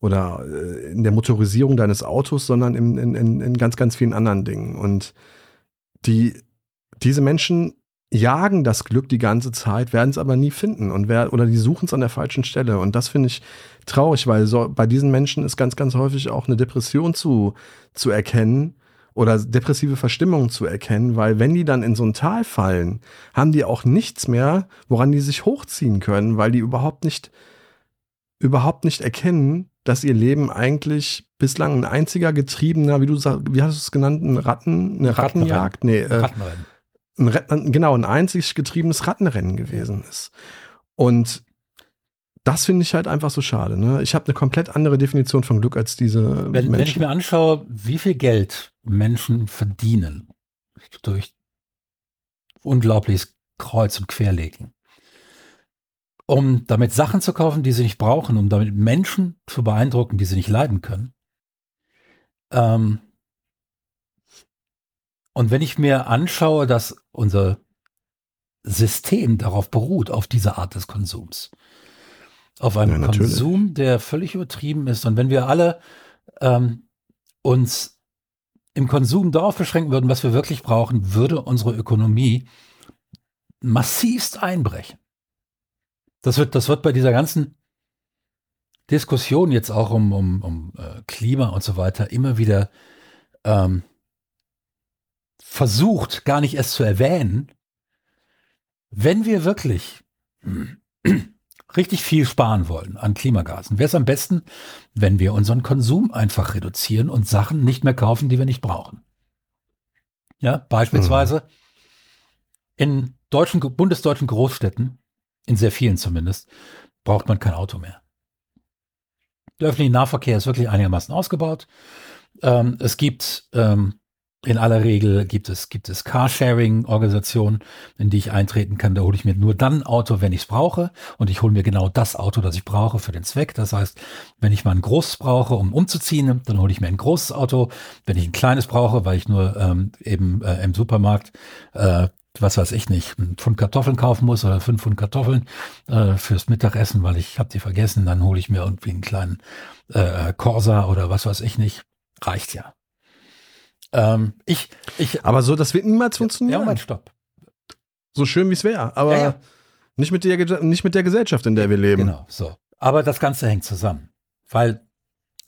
A: oder äh, in der Motorisierung deines Autos, sondern in, in, in ganz, ganz vielen anderen Dingen. Und die, diese Menschen jagen das Glück die ganze Zeit, werden es aber nie finden und wer, oder die suchen es an der falschen Stelle. Und das finde ich traurig, weil so, bei diesen Menschen ist ganz, ganz häufig auch eine Depression zu, zu erkennen oder depressive Verstimmung zu erkennen, weil wenn die dann in so ein Tal fallen, haben die auch nichts mehr, woran die sich hochziehen können, weil die überhaupt nicht, überhaupt nicht erkennen, dass ihr Leben eigentlich bislang ein einziger getriebener, wie du sagst, wie hast du es genannt, ein Ratten, eine Rattenjagd? Nee, äh, Rattenrennen ein, genau, ein einzig getriebenes Rattenrennen gewesen ist. Und das finde ich halt einfach so schade. Ne? Ich habe eine komplett andere Definition von Glück als diese
B: wenn, Menschen. Wenn ich mir anschaue, wie viel Geld Menschen verdienen durch unglaubliches Kreuz- und Querlegen, um damit Sachen zu kaufen, die sie nicht brauchen, um damit Menschen zu beeindrucken, die sie nicht leiden können, ähm, und wenn ich mir anschaue, dass unser System darauf beruht, auf diese Art des Konsums, auf einem ja, Konsum, der völlig übertrieben ist, und wenn wir alle ähm, uns im Konsum darauf beschränken würden, was wir wirklich brauchen, würde unsere Ökonomie massivst einbrechen. Das wird, das wird bei dieser ganzen Diskussion jetzt auch um, um, um äh, Klima und so weiter immer wieder ähm, versucht, gar nicht erst zu erwähnen, wenn wir wirklich richtig viel sparen wollen an Klimagasen, wäre es am besten, wenn wir unseren Konsum einfach reduzieren und Sachen nicht mehr kaufen, die wir nicht brauchen. Ja, beispielsweise mhm. in deutschen, bundesdeutschen Großstädten, in sehr vielen zumindest, braucht man kein Auto mehr. Der öffentliche Nahverkehr ist wirklich einigermaßen ausgebaut. Ähm, es gibt ähm, in aller Regel gibt es, gibt es Carsharing-Organisationen, in die ich eintreten kann. Da hole ich mir nur dann ein Auto, wenn ich es brauche. Und ich hole mir genau das Auto, das ich brauche für den Zweck. Das heißt, wenn ich mal ein großes brauche, um umzuziehen, dann hole ich mir ein großes Auto. Wenn ich ein kleines brauche, weil ich nur ähm, eben äh, im Supermarkt äh, was weiß ich nicht, einen Pfund Kartoffeln kaufen muss oder fünf Pfund Kartoffeln äh, fürs Mittagessen, weil ich habe die vergessen, dann hole ich mir irgendwie einen kleinen äh, Corsa oder was weiß ich nicht. Reicht ja. Ähm, ich, ich,
A: aber so, das wird niemals funktionieren.
B: Ja, mein Stopp.
A: So schön wie es wäre, aber ja, ja. Nicht, mit der, nicht mit der Gesellschaft, in der wir leben.
B: Genau, so. Aber das Ganze hängt zusammen, weil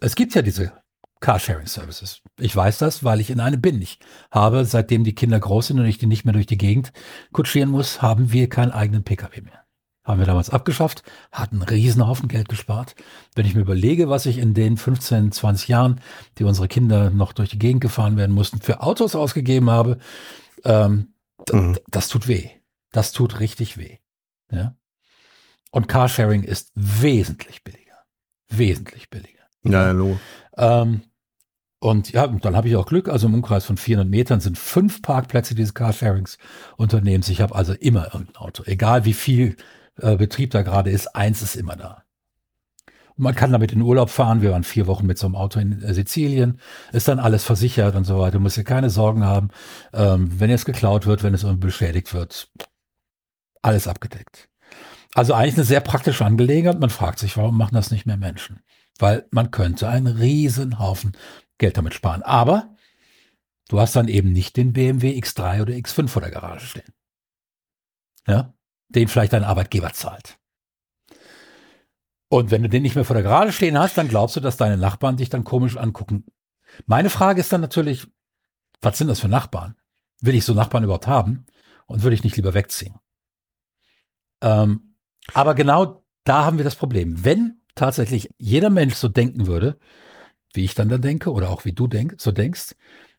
B: es gibt ja diese Carsharing-Services. Ich weiß das, weil ich in einem bin. Ich habe, seitdem die Kinder groß sind und ich die nicht mehr durch die Gegend kutschieren muss, haben wir keinen eigenen Pkw mehr. Haben wir damals abgeschafft, hatten einen Riesenhaufen Geld gespart. Wenn ich mir überlege, was ich in den 15, 20 Jahren, die unsere Kinder noch durch die Gegend gefahren werden mussten, für Autos ausgegeben habe, ähm, mhm. das tut weh. Das tut richtig weh. Ja? Und Carsharing ist wesentlich billiger. Wesentlich billiger.
A: Ja, hallo.
B: Ähm, und ja, dann habe ich auch Glück. Also im Umkreis von 400 Metern sind fünf Parkplätze dieses Carsharings-Unternehmens. Ich habe also immer irgendein Auto. Egal wie viel äh, Betrieb da gerade ist, eins ist immer da. Und man kann damit in Urlaub fahren. Wir waren vier Wochen mit so einem Auto in äh, Sizilien. Ist dann alles versichert und so weiter. Du musst dir keine Sorgen haben. Ähm, wenn jetzt geklaut wird, wenn es beschädigt wird, alles abgedeckt. Also eigentlich eine sehr praktische Angelegenheit. Man fragt sich, warum machen das nicht mehr Menschen? Weil man könnte einen riesen Haufen Geld damit sparen. Aber du hast dann eben nicht den BMW X3 oder X5 vor der Garage stehen. Ja, den vielleicht dein Arbeitgeber zahlt. Und wenn du den nicht mehr vor der Garage stehen hast, dann glaubst du, dass deine Nachbarn dich dann komisch angucken. Meine Frage ist dann natürlich, was sind das für Nachbarn? Will ich so Nachbarn überhaupt haben? Und würde ich nicht lieber wegziehen? Ähm, aber genau da haben wir das Problem. Wenn tatsächlich jeder Mensch so denken würde, wie ich dann da denke oder auch wie du denk, so denkst,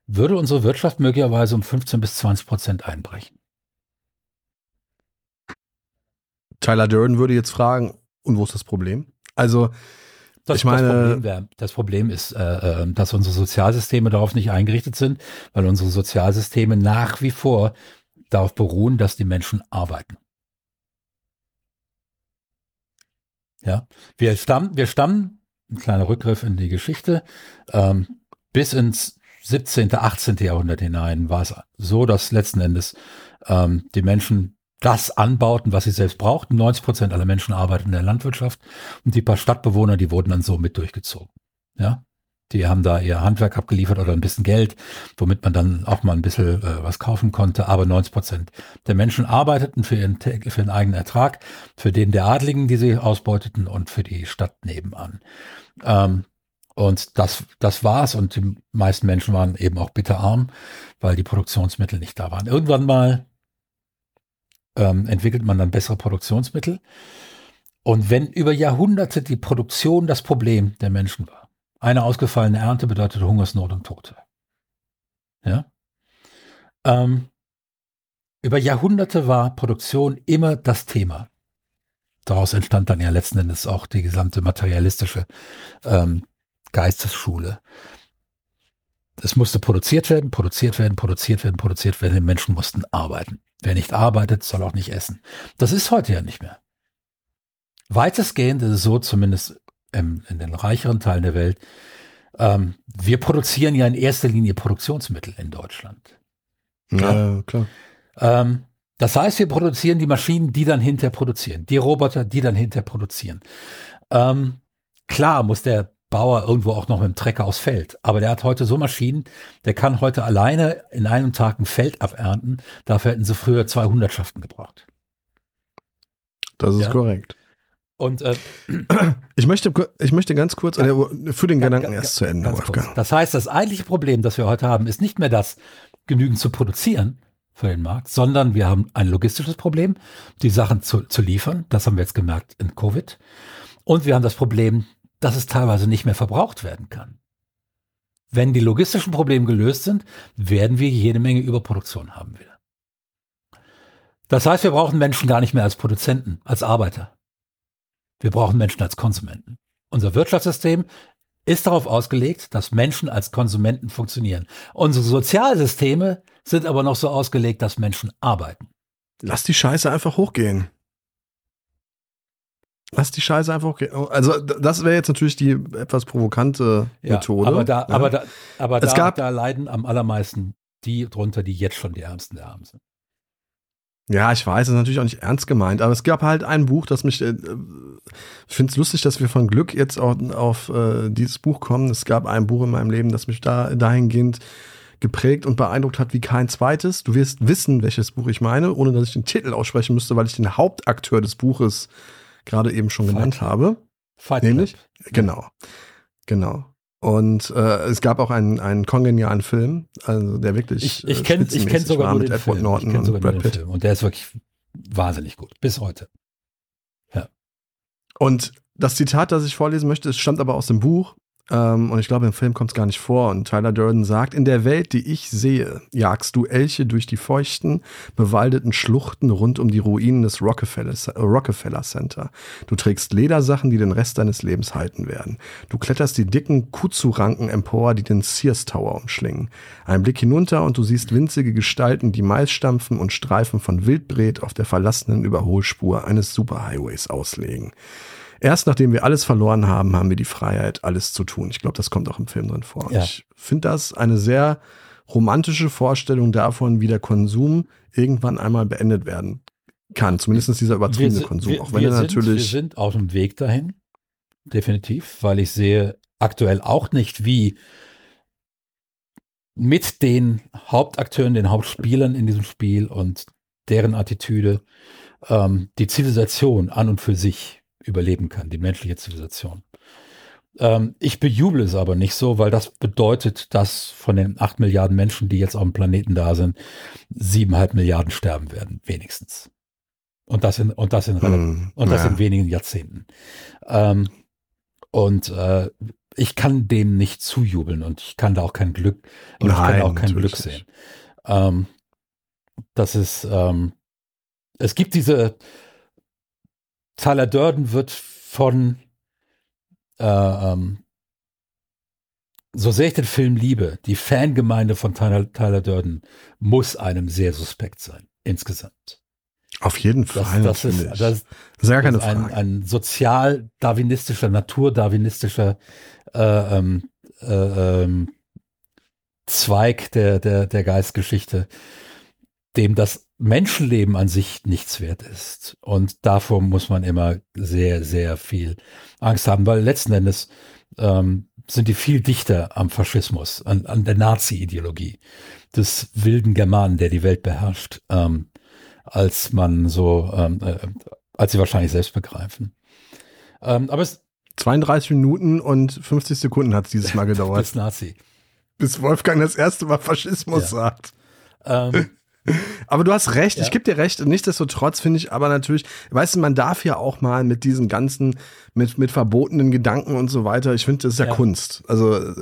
B: würde unsere Wirtschaft möglicherweise um 15 bis 20 Prozent einbrechen.
A: Tyler Durden würde jetzt fragen, und wo ist das Problem? Also,
B: das, ich meine, das Problem, wär, das Problem ist, äh, äh, dass unsere Sozialsysteme darauf nicht eingerichtet sind, weil unsere Sozialsysteme nach wie vor darauf beruhen, dass die Menschen arbeiten. Ja, wir stammen, wir stammen ein kleiner Rückgriff in die Geschichte. Ähm, bis ins 17., 18. Jahrhundert hinein war es so, dass letzten Endes ähm, die Menschen das anbauten, was sie selbst brauchten. 90 Prozent aller Menschen arbeiten in der Landwirtschaft und die paar Stadtbewohner, die wurden dann so mit durchgezogen. Ja, die haben da ihr Handwerk abgeliefert oder ein bisschen Geld, womit man dann auch mal ein bisschen äh, was kaufen konnte. Aber 90 Prozent der Menschen arbeiteten für ihren, für ihren eigenen Ertrag, für den der Adligen, die sie ausbeuteten und für die Stadt nebenan. Ähm, und das, das war's. Und die meisten Menschen waren eben auch bitterarm, weil die Produktionsmittel nicht da waren. Irgendwann mal ähm, entwickelt man dann bessere Produktionsmittel. Und wenn über Jahrhunderte die Produktion das Problem der Menschen war, eine ausgefallene Ernte bedeutet Hungersnot und Tote. Ja? Ähm, über Jahrhunderte war Produktion immer das Thema. Daraus entstand dann ja letzten Endes auch die gesamte materialistische ähm, Geistesschule. Es musste produziert werden, produziert werden, produziert werden, produziert werden. Die Menschen mussten arbeiten. Wer nicht arbeitet, soll auch nicht essen. Das ist heute ja nicht mehr. Weitestgehend ist es so, zumindest in den reicheren Teilen der Welt, ähm, wir produzieren ja in erster Linie Produktionsmittel in Deutschland.
A: Ja, ja klar.
B: Ähm, das heißt, wir produzieren die Maschinen, die dann hinter produzieren, die Roboter, die dann hinter produzieren. Ähm, klar muss der Bauer irgendwo auch noch mit dem Trecker aufs Feld. Aber der hat heute so Maschinen, der kann heute alleine in einem Tag ein Feld abernten. Dafür hätten sie früher zwei Hundertschaften gebraucht.
A: Das ist ja? korrekt.
B: Und äh,
A: ich möchte, ich möchte ganz kurz ja, für den Gedanken erst zu Ende,
B: Wolfgang. Kurz. Das heißt, das eigentliche Problem, das wir heute haben, ist nicht mehr das, genügend zu produzieren für den Markt, sondern wir haben ein logistisches Problem, die Sachen zu, zu liefern. Das haben wir jetzt gemerkt in Covid. Und wir haben das Problem, dass es teilweise nicht mehr verbraucht werden kann. Wenn die logistischen Probleme gelöst sind, werden wir jede Menge Überproduktion haben wieder. Das heißt, wir brauchen Menschen gar nicht mehr als Produzenten, als Arbeiter. Wir brauchen Menschen als Konsumenten. Unser Wirtschaftssystem ist darauf ausgelegt, dass Menschen als Konsumenten funktionieren. Unsere Sozialsysteme sind aber noch so ausgelegt, dass Menschen arbeiten.
A: Lass die Scheiße einfach hochgehen. Lass die Scheiße einfach hochgehen. Also das wäre jetzt natürlich die etwas provokante ja, Methode.
B: Aber da,
A: ja.
B: aber da, aber da,
A: gab,
B: da leiden am allermeisten die drunter, die jetzt schon die Ärmsten der Armen sind.
A: Ja, ich weiß, das ist natürlich auch nicht ernst gemeint, aber es gab halt ein Buch, das mich, äh, ich finde es lustig, dass wir von Glück jetzt auch auf äh, dieses Buch kommen. Es gab ein Buch in meinem Leben, das mich da dahingehend geprägt und beeindruckt hat wie kein zweites. Du wirst wissen, welches Buch ich meine, ohne dass ich den Titel aussprechen müsste, weil ich den Hauptakteur des Buches gerade eben schon genannt Fight. habe.
B: Fight
A: Nämlich, Club. genau, genau. Und äh, es gab auch einen, einen kongenialen Film, also der wirklich.
B: Ich, ich kenne ich kenn sogar den Edward Film. Norton und Brad Pitt. Film. Und der ist wirklich wahnsinnig gut, bis heute. Ja.
A: Und das Zitat, das ich vorlesen möchte, stammt aber aus dem Buch und ich glaube, im Film kommt es gar nicht vor. Und Tyler Durden sagt, in der Welt, die ich sehe, jagst du Elche durch die feuchten, bewaldeten Schluchten rund um die Ruinen des Rockefeller, Rockefeller Center. Du trägst Ledersachen, die den Rest deines Lebens halten werden. Du kletterst die dicken Kuzu-Ranken empor, die den Sears Tower umschlingen. Ein Blick hinunter und du siehst winzige Gestalten, die Mais stampfen und Streifen von Wildbret auf der verlassenen Überholspur eines Superhighways auslegen. Erst nachdem wir alles verloren haben, haben wir die Freiheit, alles zu tun. Ich glaube, das kommt auch im Film drin vor. Ja. Ich finde das eine sehr romantische Vorstellung davon, wie der Konsum irgendwann einmal beendet werden kann. Zumindest dieser übertriebene wir, Konsum.
B: Wir, auch wenn er natürlich. wir sind auf dem Weg dahin. Definitiv, weil ich sehe aktuell auch nicht, wie mit den Hauptakteuren, den Hauptspielern in diesem Spiel und deren Attitüde ähm, die Zivilisation an und für sich überleben kann, die menschliche Zivilisation. Ähm, ich bejubel es aber nicht so, weil das bedeutet, dass von den acht Milliarden Menschen, die jetzt auf dem Planeten da sind, siebeneinhalb Milliarden sterben werden, wenigstens. Und das in, und das in, mm, und das ja. in wenigen Jahrzehnten. Ähm, und äh, ich kann dem nicht zujubeln und ich kann da auch kein Glück, und Nein, ich kann auch kein Glück sehen. Ähm, das ist, ähm, es gibt diese, Tyler Durden wird von äh, ähm, so sehr ich den Film liebe, die Fangemeinde von Tyler, Tyler Durden muss einem sehr suspekt sein, insgesamt.
A: Auf jeden Fall.
B: Das, das ist, das, sehr keine Frage. Ein, ein sozial-darwinistischer, naturdarwinistischer äh, ähm, äh, ähm, Zweig der, der, der Geistgeschichte, dem das Menschenleben an sich nichts wert ist. Und davor muss man immer sehr, sehr viel Angst haben, weil letzten Endes ähm, sind die viel dichter am Faschismus, an, an der Nazi-Ideologie des wilden Germanen, der die Welt beherrscht, ähm, als man so, ähm, äh, als sie wahrscheinlich selbst begreifen. Ähm, aber es
A: 32 Minuten und 50 Sekunden hat es dieses Mal gedauert.
B: Bis Nazi.
A: Bis Wolfgang das erste Mal Faschismus ja. sagt.
B: Ähm,
A: aber du hast recht, ja. ich gebe dir recht. Nichtsdestotrotz finde ich aber natürlich, weißt du, man darf ja auch mal mit diesen ganzen, mit, mit verbotenen Gedanken und so weiter, ich finde, das ist ja, ja, Kunst. Also äh,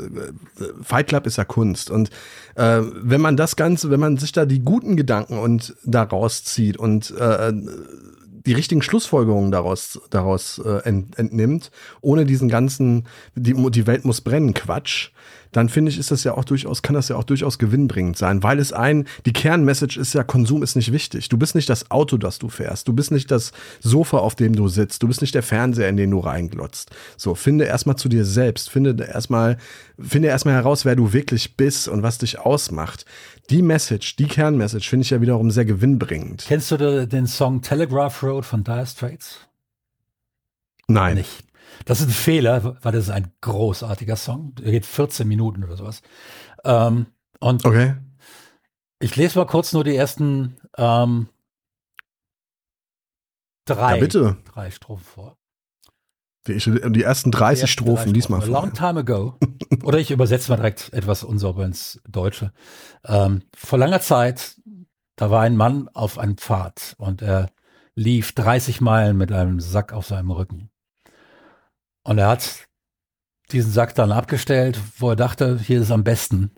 A: Fight Club ist ja Kunst. Und äh, wenn man das Ganze, wenn man sich da die guten Gedanken und daraus zieht und äh, die richtigen Schlussfolgerungen daraus, daraus äh, ent, entnimmt, ohne diesen ganzen, die, die Welt muss brennen, Quatsch, dann finde ich, ist das ja auch durchaus, kann das ja auch durchaus gewinnbringend sein, weil es ein, die Kernmessage ist ja, Konsum ist nicht wichtig. Du bist nicht das Auto, das du fährst. Du bist nicht das Sofa, auf dem du sitzt. Du bist nicht der Fernseher, in den du reinglotzt. So, finde erstmal zu dir selbst. Finde erstmal, finde erstmal heraus, wer du wirklich bist und was dich ausmacht. Die Message, die Kernmessage finde ich ja wiederum sehr gewinnbringend.
B: Kennst du den Song Telegraph Road von Dire Straits?
A: Nein. Nicht.
B: Das ist ein Fehler, weil das ist ein großartiger Song. Der geht 14 Minuten oder sowas. Ähm, und
A: okay.
B: ich lese mal kurz nur die ersten ähm, drei,
A: ja, bitte.
B: drei Strophen vor.
A: Die, die ersten 30 die ersten Strophen, lies mal
B: vor. A long time ago. oder ich übersetze mal direkt etwas unsauber ins Deutsche. Ähm, vor langer Zeit, da war ein Mann auf einem Pfad und er lief 30 Meilen mit einem Sack auf seinem Rücken. Und er hat diesen Sack dann abgestellt, wo er dachte, hier ist es am besten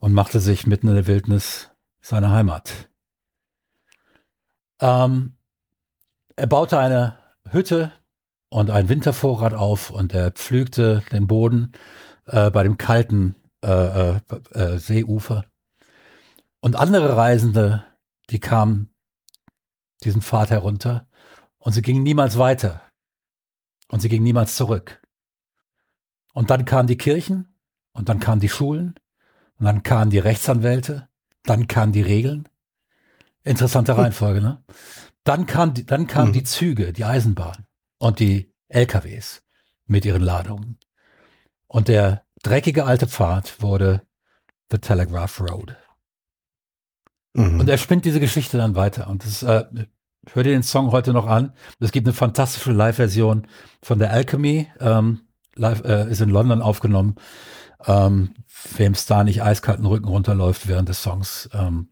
B: und machte sich mitten in der Wildnis seine Heimat. Ähm, er baute eine Hütte und einen Wintervorrat auf und er pflügte den Boden äh, bei dem kalten äh, äh, äh Seeufer. Und andere Reisende, die kamen diesen Pfad herunter und sie gingen niemals weiter. Und sie ging niemals zurück. Und dann kamen die Kirchen und dann kamen die Schulen und dann kamen die Rechtsanwälte, dann kamen die Regeln. Interessante Reihenfolge, ne? Dann kam die, dann kamen mhm. die Züge, die Eisenbahn und die LKWs mit ihren Ladungen. Und der dreckige alte Pfad wurde The Telegraph Road. Mhm. Und er spinnt diese Geschichte dann weiter. Und das, äh, hör dir den Song heute noch an. Es gibt eine fantastische Live-Version von der Alchemy. Ähm, live, äh, ist in London aufgenommen. Ähm, Wem es da nicht eiskalten Rücken runterläuft während des Songs, ähm,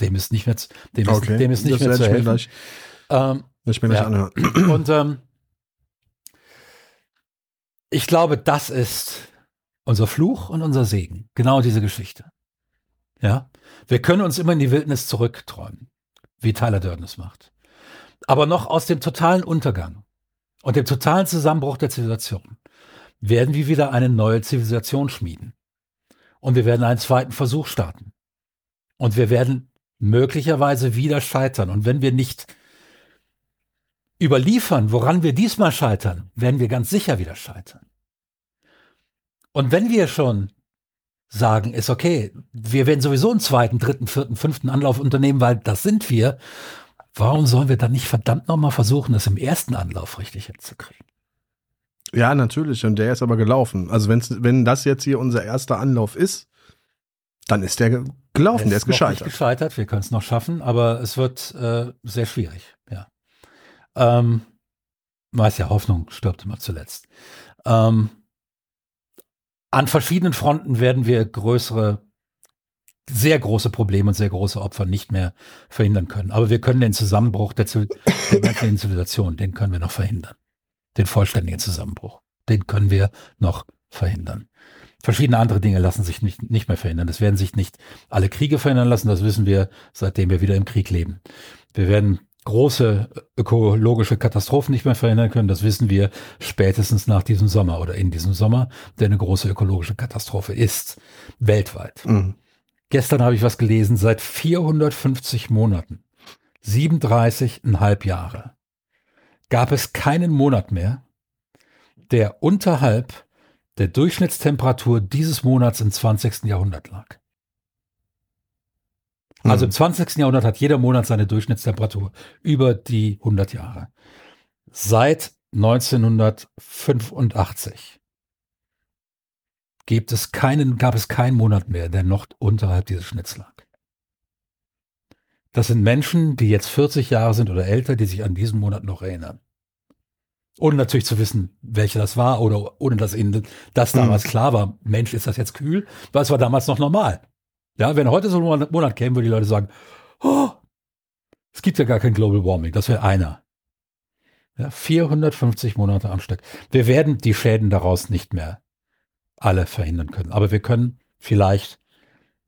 B: dem ist nicht mehr, dem ist, dem ist nicht das mehr zu helfen. Gleich, ähm, ich mir ja. anhören. Und ähm, ich glaube, das ist unser Fluch und unser Segen. Genau diese Geschichte. Ja, wir können uns immer in die Wildnis zurückträumen, wie Tyler Durden es macht. Aber noch aus dem totalen Untergang und dem totalen Zusammenbruch der Zivilisation werden wir wieder eine neue Zivilisation schmieden. Und wir werden einen zweiten Versuch starten. Und wir werden möglicherweise wieder scheitern. Und wenn wir nicht überliefern, woran wir diesmal scheitern, werden wir ganz sicher wieder scheitern. Und wenn wir schon sagen, ist okay, wir werden sowieso einen zweiten, dritten, vierten, fünften Anlauf unternehmen, weil das sind wir, warum sollen wir dann nicht verdammt nochmal versuchen, das im ersten Anlauf richtig hinzukriegen?
A: Ja, natürlich. Und der ist aber gelaufen. Also wenn's, wenn das jetzt hier unser erster Anlauf ist, dann ist der gelaufen, der ist, ist gescheitert. Nicht
B: gescheitert, wir können es noch schaffen, aber es wird äh, sehr schwierig, ja. Ähm, weiß ja, Hoffnung stirbt immer zuletzt. Ähm, an verschiedenen Fronten werden wir größere, sehr große Probleme und sehr große Opfer nicht mehr verhindern können. Aber wir können den Zusammenbruch der, der Zivilisation, den können wir noch verhindern den vollständigen Zusammenbruch. Den können wir noch verhindern. Verschiedene andere Dinge lassen sich nicht, nicht mehr verhindern. Es werden sich nicht alle Kriege verhindern lassen. Das wissen wir, seitdem wir wieder im Krieg leben. Wir werden große ökologische Katastrophen nicht mehr verhindern können. Das wissen wir spätestens nach diesem Sommer oder in diesem Sommer, der eine große ökologische Katastrophe ist. Weltweit. Mhm. Gestern habe ich was gelesen. Seit 450 Monaten, 37,5 Jahre, gab es keinen Monat mehr, der unterhalb der Durchschnittstemperatur dieses Monats im 20. Jahrhundert lag. Also im 20. Hm. Jahrhundert hat jeder Monat seine Durchschnittstemperatur über die 100 Jahre. Seit 1985 gibt es keinen, gab es keinen Monat mehr, der noch unterhalb dieses Schnitts lag. Das sind Menschen, die jetzt 40 Jahre sind oder älter, die sich an diesen Monat noch erinnern. Ohne natürlich zu wissen, welcher das war oder ohne dass ihnen das damals mhm. klar war. Mensch, ist das jetzt kühl? Weil es war damals noch normal. Ja, wenn heute so ein Monat käme, würden die Leute sagen, oh, es gibt ja gar kein Global Warming. Das wäre einer. Ja, 450 Monate am Stück. Wir werden die Schäden daraus nicht mehr alle verhindern können. Aber wir können vielleicht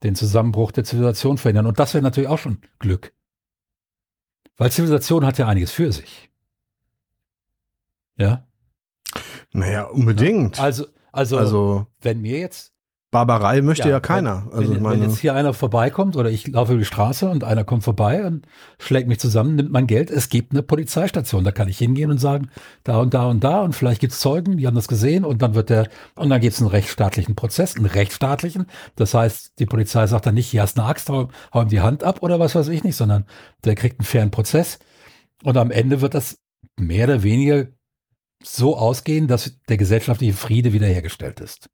B: den Zusammenbruch der Zivilisation verhindern. Und das wäre natürlich auch schon Glück. Weil Zivilisation hat ja einiges für sich. Ja.
A: Naja, unbedingt.
B: Also, also, also wenn mir jetzt
A: Barbarei möchte ja, ja keiner.
B: Wenn, also wenn, meine, wenn jetzt hier einer vorbeikommt oder ich laufe über die Straße und einer kommt vorbei und schlägt mich zusammen, nimmt mein Geld, es gibt eine Polizeistation, da kann ich hingehen und sagen, da und da und da und vielleicht gibt es Zeugen, die haben das gesehen und dann wird der, und dann gibt es einen rechtsstaatlichen Prozess, einen rechtsstaatlichen. Das heißt, die Polizei sagt dann nicht, hier hast eine Axt, hau, hau ihm die Hand ab oder was weiß ich nicht, sondern der kriegt einen fairen Prozess. Und am Ende wird das mehr oder weniger so ausgehen, dass der gesellschaftliche Friede wiederhergestellt ist.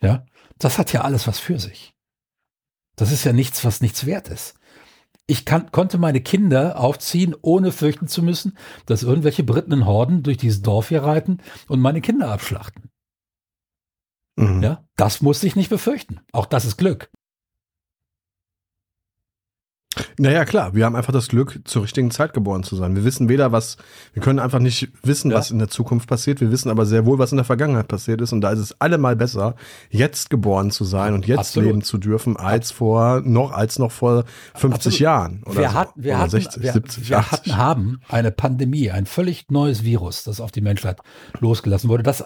B: Ja, das hat ja alles was für sich. Das ist ja nichts, was nichts wert ist. Ich kann, konnte meine Kinder aufziehen, ohne fürchten zu müssen, dass irgendwelche Briten in Horden durch dieses Dorf hier reiten und meine Kinder abschlachten. Mhm. Ja, das musste ich nicht befürchten. Auch das ist Glück.
A: Naja, klar, wir haben einfach das Glück, zur richtigen Zeit geboren zu sein. Wir wissen weder, was, wir können einfach nicht wissen, ja. was in der Zukunft passiert. Wir wissen aber sehr wohl, was in der Vergangenheit passiert ist. Und da ist es allemal besser, jetzt geboren zu sein und jetzt Absolut. leben zu dürfen, als vor, noch, als noch vor 50 Absolut. Jahren.
B: Oder wir, so. hat, wir, oder hatten, 60, wir, 70, wir hatten, haben eine Pandemie, ein völlig neues Virus, das auf die Menschheit losgelassen wurde. Das,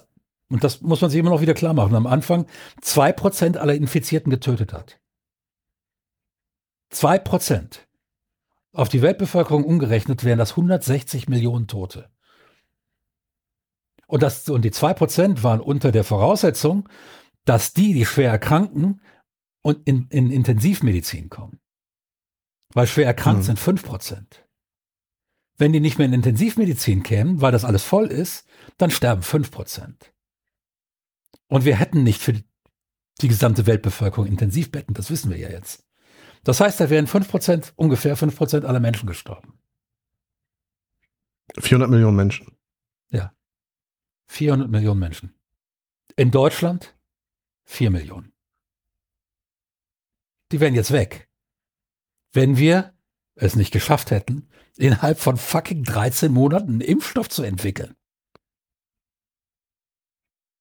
B: und das muss man sich immer noch wieder klar machen. Am Anfang zwei Prozent aller Infizierten getötet hat. Zwei Prozent. Auf die Weltbevölkerung umgerechnet wären das 160 Millionen Tote. Und, das, und die zwei Prozent waren unter der Voraussetzung, dass die, die schwer erkranken und in, in Intensivmedizin kommen. weil schwer erkrankt mhm. sind 5%. Wenn die nicht mehr in Intensivmedizin kämen, weil das alles voll ist, dann sterben 5%. Und wir hätten nicht für die gesamte Weltbevölkerung Intensivbetten, das wissen wir ja jetzt. Das heißt, da wären 5%, ungefähr 5% aller Menschen gestorben.
A: 400 Millionen Menschen.
B: Ja. 400 Millionen Menschen. In Deutschland 4 Millionen. Die wären jetzt weg. Wenn wir es nicht geschafft hätten, innerhalb von fucking 13 Monaten einen Impfstoff zu entwickeln.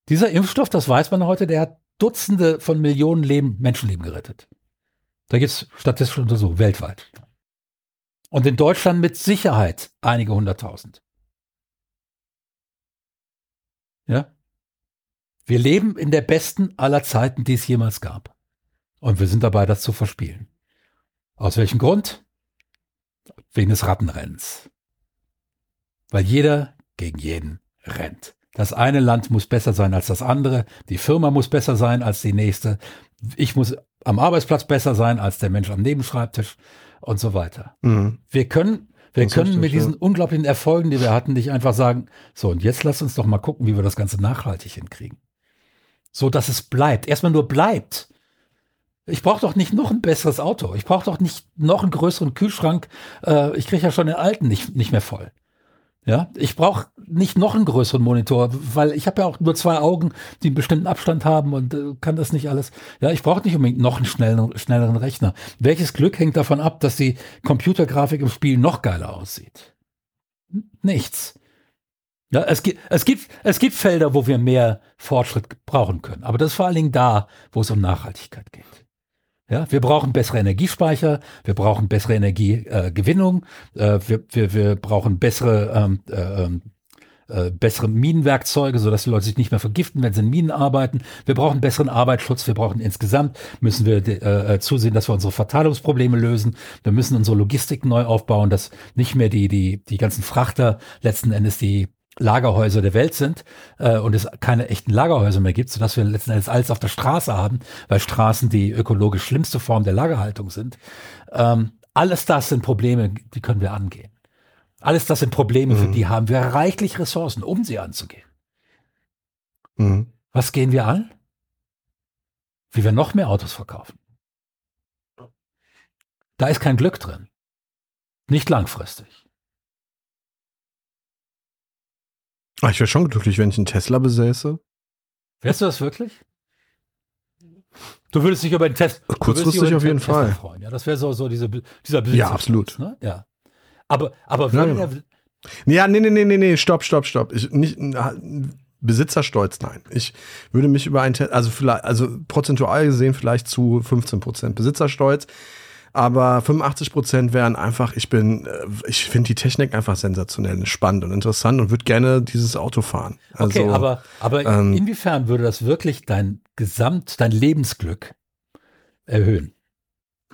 B: Dieser Impfstoff, das weiß man heute, der hat Dutzende von Millionen Leben, Menschenleben gerettet. Da gibt es statistische Untersuchungen weltweit. Und in Deutschland mit Sicherheit einige hunderttausend. Ja? Wir leben in der besten aller Zeiten, die es jemals gab. Und wir sind dabei, das zu verspielen. Aus welchem Grund? Wegen des Rattenrennens. Weil jeder gegen jeden rennt. Das eine Land muss besser sein als das andere, die Firma muss besser sein als die nächste, ich muss am Arbeitsplatz besser sein als der Mensch am Nebenschreibtisch und so weiter. Mhm. Wir können, wir das können mit diesen ja. unglaublichen Erfolgen, die wir hatten, nicht einfach sagen, so und jetzt lass uns doch mal gucken, wie wir das Ganze nachhaltig hinkriegen. So dass es bleibt. Erstmal nur bleibt. Ich brauche doch nicht noch ein besseres Auto. Ich brauche doch nicht noch einen größeren Kühlschrank. Äh, ich kriege ja schon den alten nicht, nicht mehr voll. Ja, ich brauche nicht noch einen größeren Monitor, weil ich habe ja auch nur zwei Augen, die einen bestimmten Abstand haben und äh, kann das nicht alles. Ja, ich brauche nicht unbedingt noch einen schnelleren, schnelleren Rechner. Welches Glück hängt davon ab, dass die Computergrafik im Spiel noch geiler aussieht? Nichts. Ja, es es gibt, es gibt Felder, wo wir mehr Fortschritt brauchen können. Aber das ist vor allen Dingen da, wo es um Nachhaltigkeit geht. Ja, wir brauchen bessere Energiespeicher, wir brauchen bessere Energiegewinnung, äh, äh, wir, wir, wir brauchen bessere ähm, äh, ähm, äh, bessere Minenwerkzeuge, sodass die Leute sich nicht mehr vergiften, wenn sie in Minen arbeiten. Wir brauchen besseren Arbeitsschutz. Wir brauchen insgesamt, müssen wir äh, äh, zusehen, dass wir unsere Verteilungsprobleme lösen. Wir müssen unsere Logistik neu aufbauen, dass nicht mehr die, die, die ganzen Frachter letzten Endes die Lagerhäuser der Welt sind äh, und es keine echten Lagerhäuser mehr gibt, sodass wir letzten Endes alles auf der Straße haben, weil Straßen die ökologisch schlimmste Form der Lagerhaltung sind. Ähm, alles das sind Probleme, die können wir angehen. Alles das sind Probleme, mhm. für die haben wir reichlich Ressourcen, um sie anzugehen. Mhm. Was gehen wir an? Wie wir noch mehr Autos verkaufen. Da ist kein Glück drin. Nicht langfristig.
A: Ich wäre schon glücklich, wenn ich einen Tesla besäße.
B: Wärst du das wirklich? Du würdest dich über den Test.
A: Kurzfristig auf jeden Fall.
B: Freuen. Ja, das wäre so, so diese, dieser
A: Besitz. Ja, absolut.
B: Ne? Ja. Aber, aber würde
A: ja, genau. ja, nee, nee, nee, nee, nee, stopp, stopp, stopp. Ich, nicht, Besitzerstolz, nein. Ich würde mich über einen Test, also vielleicht, also prozentual gesehen vielleicht zu 15 Prozent Besitzerstolz. Aber 85 Prozent wären einfach, ich bin, äh, ich finde die Technik einfach sensationell, spannend und interessant und würde gerne dieses Auto fahren.
B: Also, okay, aber, aber ähm, inwiefern würde das wirklich dein Gesamt, dein Lebensglück erhöhen?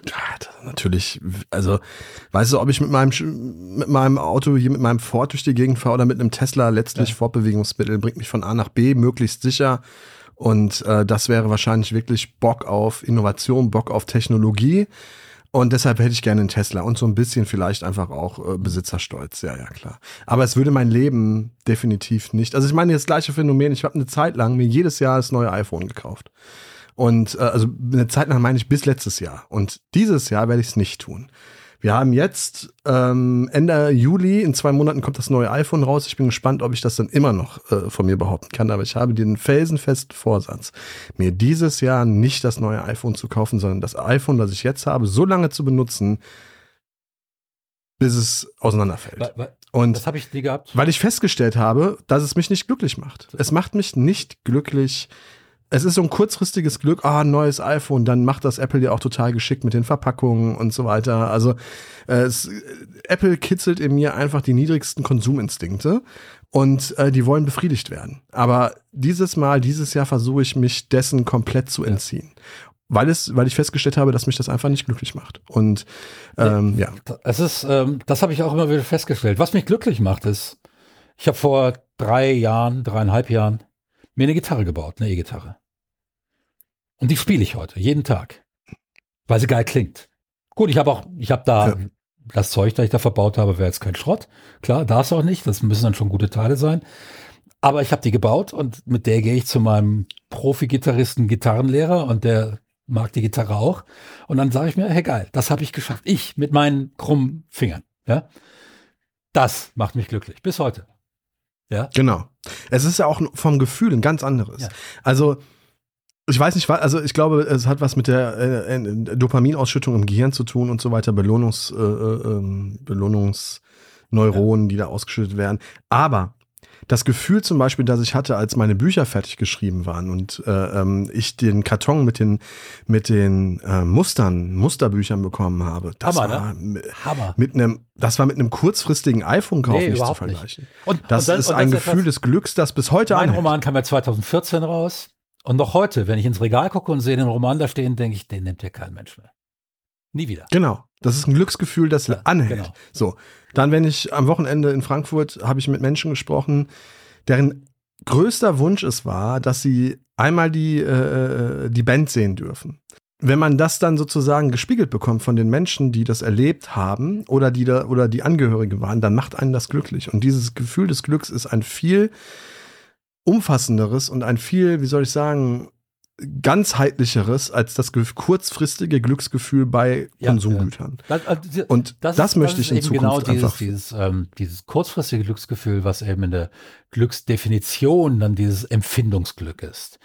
A: Ja, natürlich, also, weißt du, ob ich mit meinem, mit meinem Auto hier mit meinem Ford durch die Gegend fahre oder mit einem Tesla letztlich ja. Fortbewegungsmittel, bringt mich von A nach B möglichst sicher. Und äh, das wäre wahrscheinlich wirklich Bock auf Innovation, Bock auf Technologie. Und deshalb hätte ich gerne einen Tesla und so ein bisschen vielleicht einfach auch äh, Besitzerstolz. Ja, ja, klar. Aber es würde mein Leben definitiv nicht. Also ich meine, das gleiche Phänomen. Ich habe eine Zeit lang mir jedes Jahr das neue iPhone gekauft. Und äh, also eine Zeit lang meine ich bis letztes Jahr. Und dieses Jahr werde ich es nicht tun. Wir haben jetzt ähm, Ende Juli, in zwei Monaten kommt das neue iPhone raus. Ich bin gespannt, ob ich das dann immer noch äh, von mir behaupten kann. Aber ich habe den felsenfesten Vorsatz, mir dieses Jahr nicht das neue iPhone zu kaufen, sondern das iPhone, das ich jetzt habe, so lange zu benutzen, bis es auseinanderfällt. Weil, weil,
B: Und das habe ich nie gehabt.
A: Weil ich festgestellt habe, dass es mich nicht glücklich macht. Es macht mich nicht glücklich, es ist so ein kurzfristiges Glück, ah, neues iPhone, dann macht das Apple ja auch total geschickt mit den Verpackungen und so weiter. Also äh, es, Apple kitzelt in mir einfach die niedrigsten Konsuminstinkte und äh, die wollen befriedigt werden. Aber dieses Mal, dieses Jahr versuche ich mich dessen komplett zu entziehen. Weil es, weil ich festgestellt habe, dass mich das einfach nicht glücklich macht. Und ähm, ja.
B: Es ist, ähm, das habe ich auch immer wieder festgestellt. Was mich glücklich macht, ist, ich habe vor drei Jahren, dreieinhalb Jahren mir eine Gitarre gebaut, eine E-Gitarre. Und die spiele ich heute, jeden Tag. Weil sie geil klingt. Gut, ich habe auch, ich habe da ja. das Zeug, das ich da verbaut habe, wäre jetzt kein Schrott. Klar, darf es auch nicht. Das müssen dann schon gute Teile sein. Aber ich habe die gebaut und mit der gehe ich zu meinem Profi-Gitarristen, Gitarrenlehrer und der mag die Gitarre auch. Und dann sage ich mir, hey geil, das habe ich geschafft. Ich mit meinen krummen Fingern. Ja, das macht mich glücklich bis heute.
A: Ja, genau. Es ist ja auch vom Gefühl ein ganz anderes. Ja. Also ich weiß nicht, also ich glaube, es hat was mit der äh, äh, Dopaminausschüttung im Gehirn zu tun und so weiter, Belohnungs, äh, äh, ähm, Belohnungsneuronen, ja. die da ausgeschüttet werden. Aber das Gefühl zum Beispiel, das ich hatte, als meine Bücher fertig geschrieben waren und äh, ähm, ich den Karton mit den, mit den äh, Mustern, Musterbüchern bekommen habe, das Hammer, war ne? Hammer. mit einem, das war mit einem kurzfristigen iPhone-Kauf nee, nicht zu vergleichen. Nicht. Und, das und dann, ist ein das Gefühl des Glücks, das bis heute
B: Mein anhält. Roman kam ja 2014 raus. Und noch heute, wenn ich ins Regal gucke und sehe den Roman da stehen, denke ich, den nimmt ja kein Mensch mehr. Nie wieder.
A: Genau. Das ist ein Glücksgefühl, das ja, anhält. Genau. So. Dann, wenn ich am Wochenende in Frankfurt habe ich mit Menschen gesprochen, deren größter Wunsch es war, dass sie einmal die, äh, die Band sehen dürfen. Wenn man das dann sozusagen gespiegelt bekommt von den Menschen, die das erlebt haben oder die da oder die Angehörige waren, dann macht einen das glücklich. Und dieses Gefühl des Glücks ist ein viel umfassenderes und ein viel, wie soll ich sagen, ganzheitlicheres als das kurzfristige Glücksgefühl bei ja, Konsumgütern. Ja. Das, also, und das, das ist, möchte das ich in Zukunft
B: genau dieses, dieses, ähm, dieses kurzfristige Glücksgefühl, was eben in der Glücksdefinition dann dieses Empfindungsglück ist.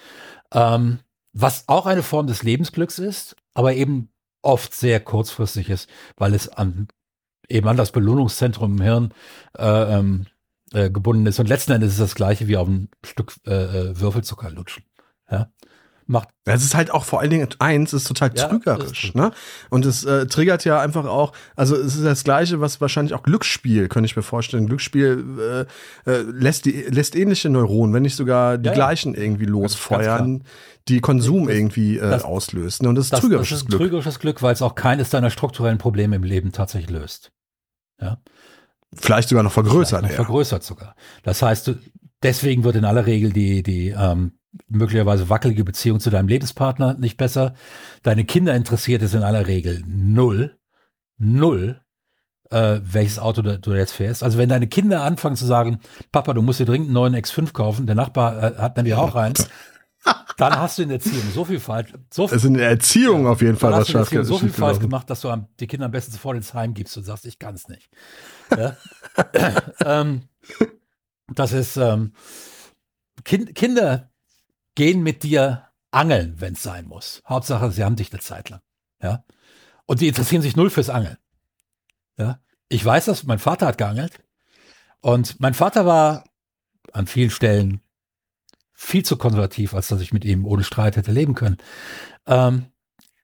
B: Ähm, was auch eine Form des Lebensglücks ist, aber eben oft sehr kurzfristig ist, weil es an eben an das Belohnungszentrum im Hirn äh, ähm, äh, gebunden ist. Und letzten Endes ist das gleiche wie auf ein Stück äh, äh Würfelzucker lutschen. Ja?
A: Macht. Es ist halt auch vor allen Dingen eins, ist total ja, trügerisch, ist ne? Und es äh, triggert ja einfach auch, also es ist das Gleiche, was wahrscheinlich auch Glücksspiel, könnte ich mir vorstellen. Glücksspiel äh, äh, lässt, die, lässt ähnliche Neuronen, wenn nicht sogar die ja, gleichen irgendwie losfeuern, die Konsum das, irgendwie äh, das, auslösen. Und das ist das, trügerisches das ist
B: Glück. Trügerisches Glück, weil es auch keines deiner strukturellen Probleme im Leben tatsächlich löst. Ja.
A: Vielleicht sogar noch vergrößert. Noch
B: vergrößert sogar. Das heißt, deswegen wird in aller Regel die, die ähm, möglicherweise wackelige Beziehung zu deinem Lebenspartner nicht besser. Deine Kinder interessiert es in aller Regel null, null, äh, welches Auto du, du, jetzt fährst. Also wenn deine Kinder anfangen zu sagen, Papa, du musst dir dringend einen neuen X5 kaufen, der Nachbar äh, hat nämlich auch eins, dann hast du in der Erziehung so viel falsch. So
A: viel, also in der Erziehung ja, auf jeden Fall
B: was schafft. so viel falsch gemacht, dass du die Kinder am besten sofort ins Heim gibst und sagst, ich kann es nicht. Ja? ähm, das ist ähm, kind, Kinder gehen mit dir angeln, wenn es sein muss. Hauptsache, sie haben dich eine Zeit lang. Ja. Und die interessieren sich null fürs Angeln. Ja. Ich weiß das, mein Vater hat geangelt. Und mein Vater war an vielen Stellen viel zu konservativ, als dass ich mit ihm ohne Streit hätte leben können. Ähm,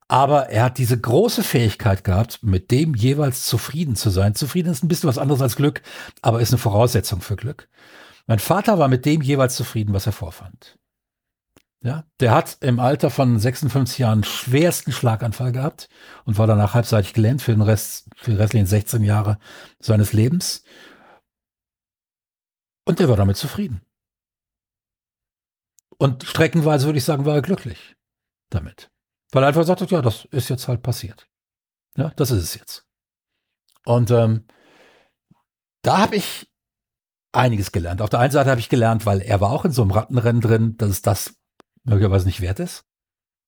B: aber er hat diese große Fähigkeit gehabt, mit dem jeweils zufrieden zu sein. Zufrieden ist ein bisschen was anderes als Glück, aber ist eine Voraussetzung für Glück. Mein Vater war mit dem jeweils zufrieden, was er vorfand. Ja, der hat im Alter von 56 Jahren schwersten Schlaganfall gehabt und war danach halbseitig gelähmt für den Rest, für die restlichen 16 Jahre seines Lebens. Und der war damit zufrieden. Und streckenweise würde ich sagen, war er glücklich damit. Weil er einfach sagt, ja, das ist jetzt halt passiert. Ja, das ist es jetzt. Und ähm, da habe ich einiges gelernt. Auf der einen Seite habe ich gelernt, weil er war auch in so einem Rattenrennen drin, dass es das möglicherweise nicht wert ist.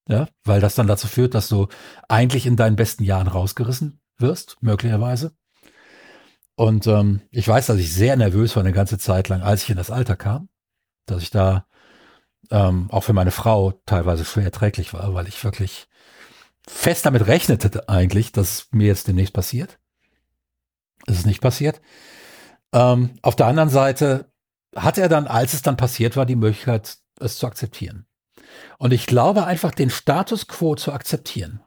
B: Ja, weil das dann dazu führt, dass du eigentlich in deinen besten Jahren rausgerissen wirst, möglicherweise. Und ähm, ich weiß, dass ich sehr nervös war eine ganze Zeit lang, als ich in das Alter kam, dass ich da ähm, auch für meine Frau teilweise schwer erträglich war, weil ich wirklich fest damit rechnete eigentlich, dass mir jetzt demnächst passiert. Es ist nicht passiert. Ähm, auf der anderen Seite hatte er dann, als es dann passiert war, die Möglichkeit, es zu akzeptieren. Und ich glaube einfach, den Status quo zu akzeptieren.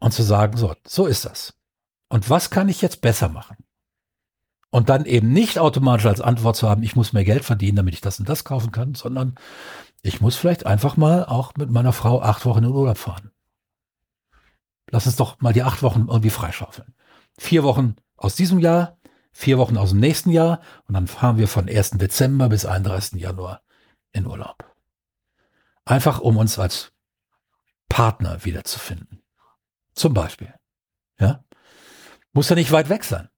B: Und zu sagen, so, so ist das. Und was kann ich jetzt besser machen? Und dann eben nicht automatisch als Antwort zu haben, ich muss mehr Geld verdienen, damit ich das und das kaufen kann, sondern ich muss vielleicht einfach mal auch mit meiner Frau acht Wochen in Urlaub fahren. Lass uns doch mal die acht Wochen irgendwie freischaufeln. Vier Wochen aus diesem Jahr, vier Wochen aus dem nächsten Jahr und dann fahren wir von 1. Dezember bis 31. Januar in Urlaub. Einfach um uns als Partner wiederzufinden. Zum Beispiel. Ja. Muss ja nicht weit weg sein.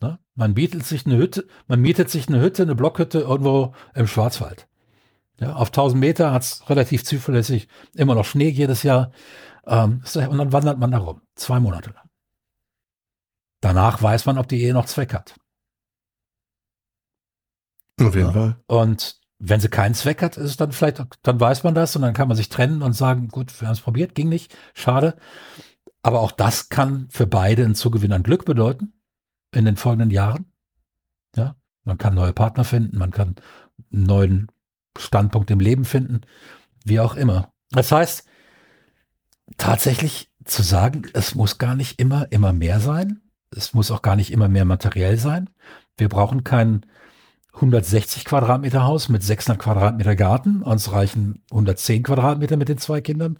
B: Ne? Man bietet sich eine Hütte, man mietet sich eine Hütte, eine Blockhütte irgendwo im Schwarzwald. Ja, auf 1000 Meter hat's relativ zuverlässig immer noch Schnee jedes Jahr. Ähm, und dann wandert man da rum. Zwei Monate lang. Danach weiß man, ob die Ehe noch Zweck hat.
A: Auf jeden ja. Fall.
B: Und wenn sie keinen Zweck hat, ist es dann vielleicht, dann weiß man das und dann kann man sich trennen und sagen, gut, wir haben es probiert, ging nicht, schade. Aber auch das kann für beide einen Zugewinn an Glück bedeuten in den folgenden Jahren. Ja, man kann neue Partner finden, man kann einen neuen Standpunkt im Leben finden, wie auch immer. Das heißt, tatsächlich zu sagen, es muss gar nicht immer, immer mehr sein. Es muss auch gar nicht immer mehr materiell sein. Wir brauchen kein 160 Quadratmeter Haus mit 600 Quadratmeter Garten. Uns reichen 110 Quadratmeter mit den zwei Kindern.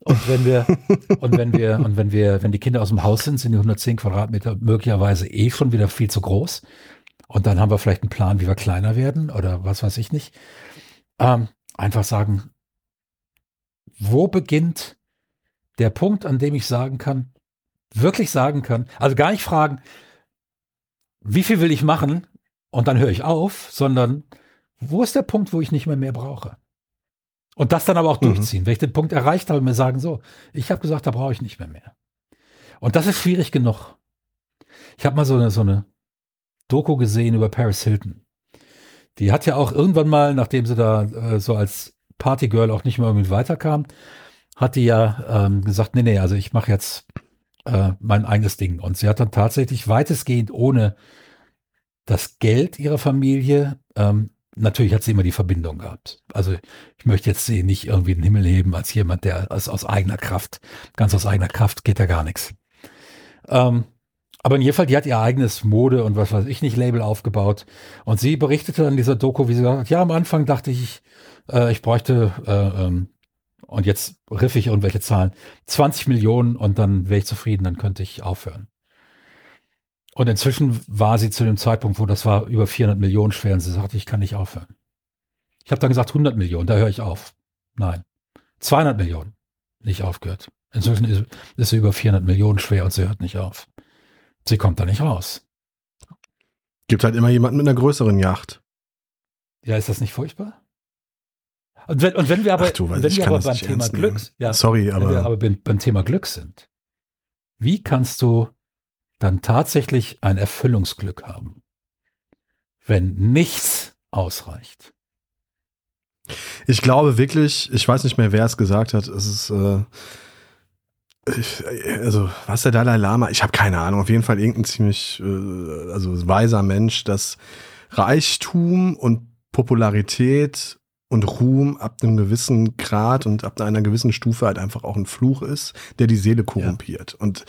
B: Und wenn wir, und wenn wir, und wenn wir, wenn die Kinder aus dem Haus sind, sind die 110 Quadratmeter möglicherweise eh schon wieder viel zu groß. Und dann haben wir vielleicht einen Plan, wie wir kleiner werden oder was weiß ich nicht. Ähm, einfach sagen, wo beginnt der Punkt, an dem ich sagen kann, wirklich sagen kann, also gar nicht fragen, wie viel will ich machen und dann höre ich auf, sondern wo ist der Punkt, wo ich nicht mehr mehr brauche? Und das dann aber auch mhm. durchziehen. Wenn ich den Punkt erreicht habe, mir sagen, so, ich habe gesagt, da brauche ich nicht mehr mehr. Und das ist schwierig genug. Ich habe mal so eine, so eine Doku gesehen über Paris Hilton. Die hat ja auch irgendwann mal, nachdem sie da äh, so als Partygirl auch nicht mehr irgendwie weiterkam, hat die ja ähm, gesagt, nee, nee, also ich mache jetzt äh, mein eigenes Ding. Und sie hat dann tatsächlich weitestgehend ohne das Geld ihrer Familie, ähm, natürlich hat sie immer die Verbindung gehabt. Also ich möchte jetzt sie nicht irgendwie in den Himmel heben als jemand, der aus, aus eigener Kraft, ganz aus eigener Kraft geht ja gar nichts. Ähm, aber in jedem Fall, die hat ihr eigenes Mode und was weiß ich nicht Label aufgebaut. Und sie berichtete in dieser Doku, wie sie gesagt hat, ja, am Anfang dachte ich, äh, ich bräuchte, äh, ähm, und jetzt riff ich irgendwelche Zahlen, 20 Millionen und dann wäre ich zufrieden, dann könnte ich aufhören. Und inzwischen war sie zu dem Zeitpunkt, wo das war über 400 Millionen schwer und sie sagte, ich kann nicht aufhören. Ich habe dann gesagt 100 Millionen, da höre ich auf. Nein, 200 Millionen, nicht aufgehört. Inzwischen ist, ist sie über 400 Millionen schwer und sie hört nicht auf. Sie kommt da nicht raus.
A: Gibt halt immer jemanden mit einer größeren Yacht.
B: Ja, ist das nicht furchtbar? Und wenn, und wenn wir aber, Ach, du, wenn wir aber beim Thema Glück, ja,
A: sorry, aber,
B: wenn wir aber beim, beim Thema Glück sind, wie kannst du dann tatsächlich ein Erfüllungsglück haben, wenn nichts ausreicht?
A: Ich glaube wirklich, ich weiß nicht mehr, wer es gesagt hat, es ist äh, ich, also, was der Dalai Lama, ich habe keine Ahnung, auf jeden Fall irgendein ziemlich äh, also weiser Mensch, dass Reichtum und Popularität und Ruhm ab einem gewissen Grad und ab einer gewissen Stufe halt einfach auch ein Fluch ist, der die Seele korrumpiert. Ja. Und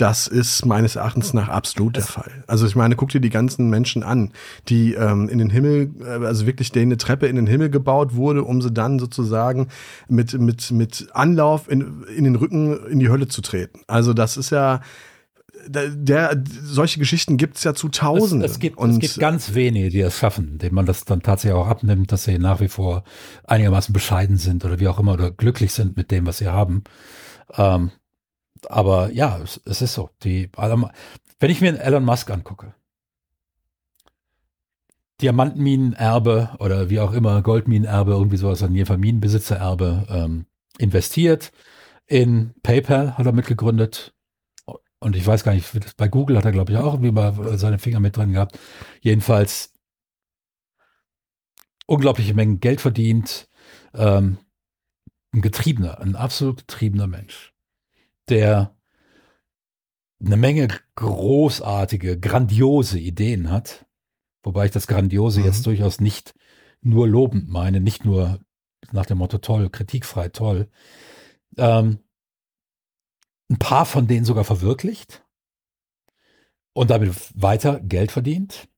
A: das ist meines Erachtens nach absolut der Fall. Also ich meine, guck dir die ganzen Menschen an, die ähm, in den Himmel, äh, also wirklich denen eine Treppe in den Himmel gebaut wurde, um sie dann sozusagen mit, mit, mit Anlauf in, in den Rücken in die Hölle zu treten. Also das ist ja, der, der, solche Geschichten gibt es ja zu Tausenden.
B: Es, es, gibt, und es gibt ganz wenige, die es schaffen, denen man das dann tatsächlich auch abnimmt, dass sie nach wie vor einigermaßen bescheiden sind oder wie auch immer oder glücklich sind mit dem, was sie haben. Ähm, aber ja, es, es, ist so. Die, wenn ich mir Elon Musk angucke, Diamantenminenerbe oder wie auch immer, Goldminenerbe, irgendwie sowas, an jeden Fall Minenbesitzererbe, ähm, investiert. In PayPal hat er mitgegründet. Und ich weiß gar nicht, bei Google hat er, glaube ich, auch irgendwie mal seine Finger mit drin gehabt. Jedenfalls unglaubliche Mengen Geld verdient. Ähm, ein Getriebener, ein absolut getriebener Mensch der eine Menge großartige, grandiose Ideen hat. Wobei ich das Grandiose mhm. jetzt durchaus nicht nur lobend meine, nicht nur nach dem Motto toll, kritikfrei toll. Ähm, ein paar von denen sogar verwirklicht und damit weiter Geld verdient.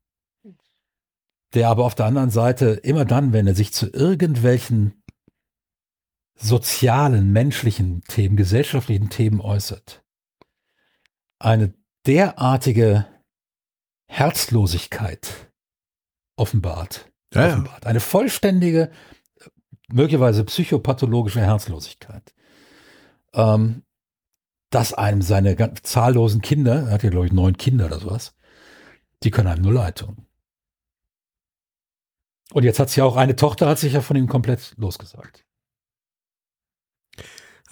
B: Der aber auf der anderen Seite immer dann, wenn er sich zu irgendwelchen sozialen, menschlichen Themen, gesellschaftlichen Themen äußert, eine derartige Herzlosigkeit offenbart.
A: Ja, offenbart.
B: Eine vollständige, möglicherweise psychopathologische Herzlosigkeit. Ähm, dass einem seine ganz zahllosen Kinder, er hat ja glaube ich neun Kinder oder sowas, die können einem nur leid tun. Und jetzt hat sie ja auch eine Tochter, hat sich ja von ihm komplett losgesagt.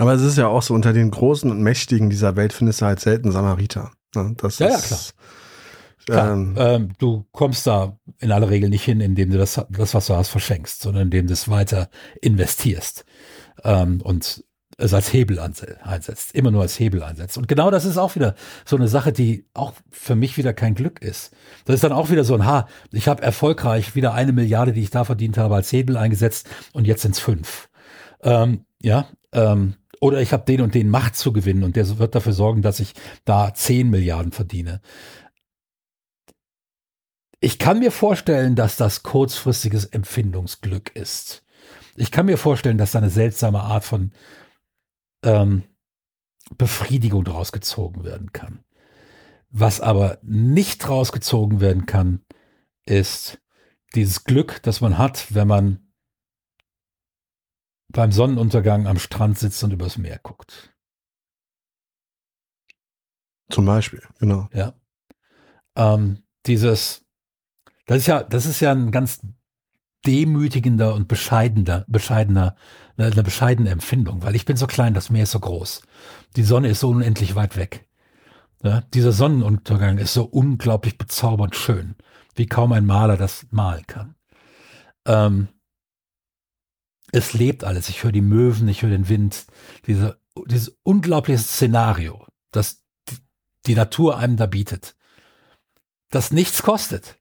A: Aber es ist ja auch so, unter den Großen und Mächtigen dieser Welt findest du halt selten Samariter. Ne? Das
B: ja,
A: ist,
B: ja, klar. Klar, ähm, ähm, du kommst da in aller Regel nicht hin, indem du das, das was du hast, verschenkst, sondern indem du es weiter investierst ähm, und es als Hebel einsetzt, immer nur als Hebel einsetzt. Und genau das ist auch wieder so eine Sache, die auch für mich wieder kein Glück ist. Das ist dann auch wieder so ein, ha, ich habe erfolgreich wieder eine Milliarde, die ich da verdient habe, als Hebel eingesetzt und jetzt sind es fünf. Ähm, ja, ähm, oder ich habe den und den Macht zu gewinnen und der wird dafür sorgen, dass ich da zehn Milliarden verdiene. Ich kann mir vorstellen, dass das kurzfristiges Empfindungsglück ist. Ich kann mir vorstellen, dass da eine seltsame Art von ähm, Befriedigung daraus gezogen werden kann. Was aber nicht rausgezogen werden kann, ist dieses Glück, das man hat, wenn man beim Sonnenuntergang am Strand sitzt und übers Meer guckt.
A: Zum Beispiel, genau.
B: Ja. Ähm, dieses, das ist ja, das ist ja ein ganz demütigender und bescheidener, bescheidener, eine bescheidene Empfindung, weil ich bin so klein, das Meer ist so groß. Die Sonne ist so unendlich weit weg. Ja, dieser Sonnenuntergang ist so unglaublich bezaubernd schön, wie kaum ein Maler das malen kann. Ähm, es lebt alles. Ich höre die Möwen, ich höre den Wind. Diese, dieses unglaubliche Szenario, das die Natur einem da bietet, das nichts kostet.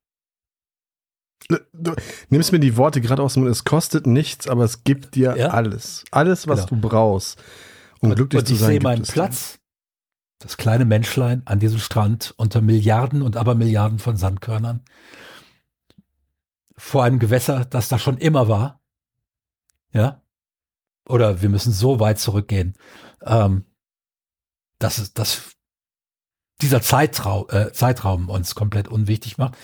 A: Du nimmst mir die Worte gerade aus dem Mund. Es kostet nichts, aber es gibt dir ja? alles. Alles, was genau. du brauchst,
B: um und, glücklich und zu sein. Ich sehe meinen Platz, das kleine Menschlein an diesem Strand unter Milliarden und Abermilliarden von Sandkörnern vor einem Gewässer, das da schon immer war. Ja. Oder wir müssen so weit zurückgehen, ähm, dass es, dass dieser Zeitraum, äh, Zeitraum uns komplett unwichtig macht.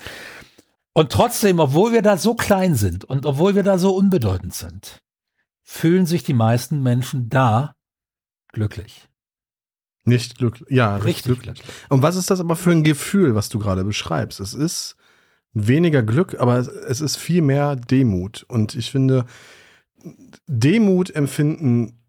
B: Und trotzdem, obwohl wir da so klein sind und obwohl wir da so unbedeutend sind, fühlen sich die meisten Menschen da glücklich.
A: Nicht glücklich. Ja, richtig glücklich. glücklich. Und was ist das aber für ein Gefühl, was du gerade beschreibst? Es ist weniger Glück, aber es ist viel mehr Demut. Und ich finde, Demut empfinden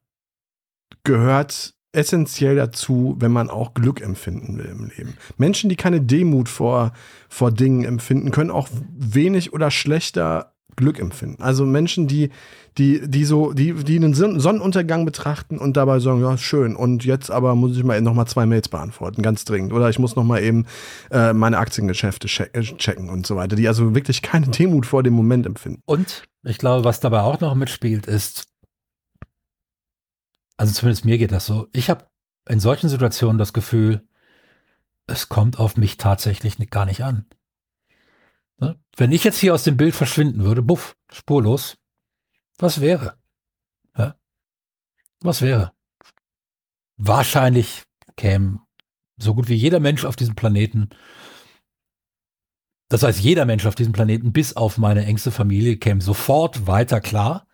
A: gehört essentiell dazu, wenn man auch Glück empfinden will im Leben. Menschen, die keine Demut vor, vor Dingen empfinden, können auch wenig oder schlechter Glück empfinden. Also Menschen, die, die, die so, die, die einen Sonnenuntergang betrachten und dabei sagen, ja, schön, und jetzt aber muss ich mal eben noch mal zwei Mails beantworten, ganz dringend. Oder ich muss noch mal eben äh, meine Aktiengeschäfte äh, checken und so weiter, die also wirklich keine Demut vor dem Moment empfinden.
B: Und ich glaube, was dabei auch noch mitspielt, ist, also zumindest mir geht das so. Ich habe in solchen Situationen das Gefühl, es kommt auf mich tatsächlich gar nicht an. Ne? Wenn ich jetzt hier aus dem Bild verschwinden würde, buff, spurlos, was wäre? Ja? Was wäre? Wahrscheinlich käme so gut wie jeder Mensch auf diesem Planeten, das heißt jeder Mensch auf diesem Planeten bis auf meine engste Familie käme sofort weiter klar.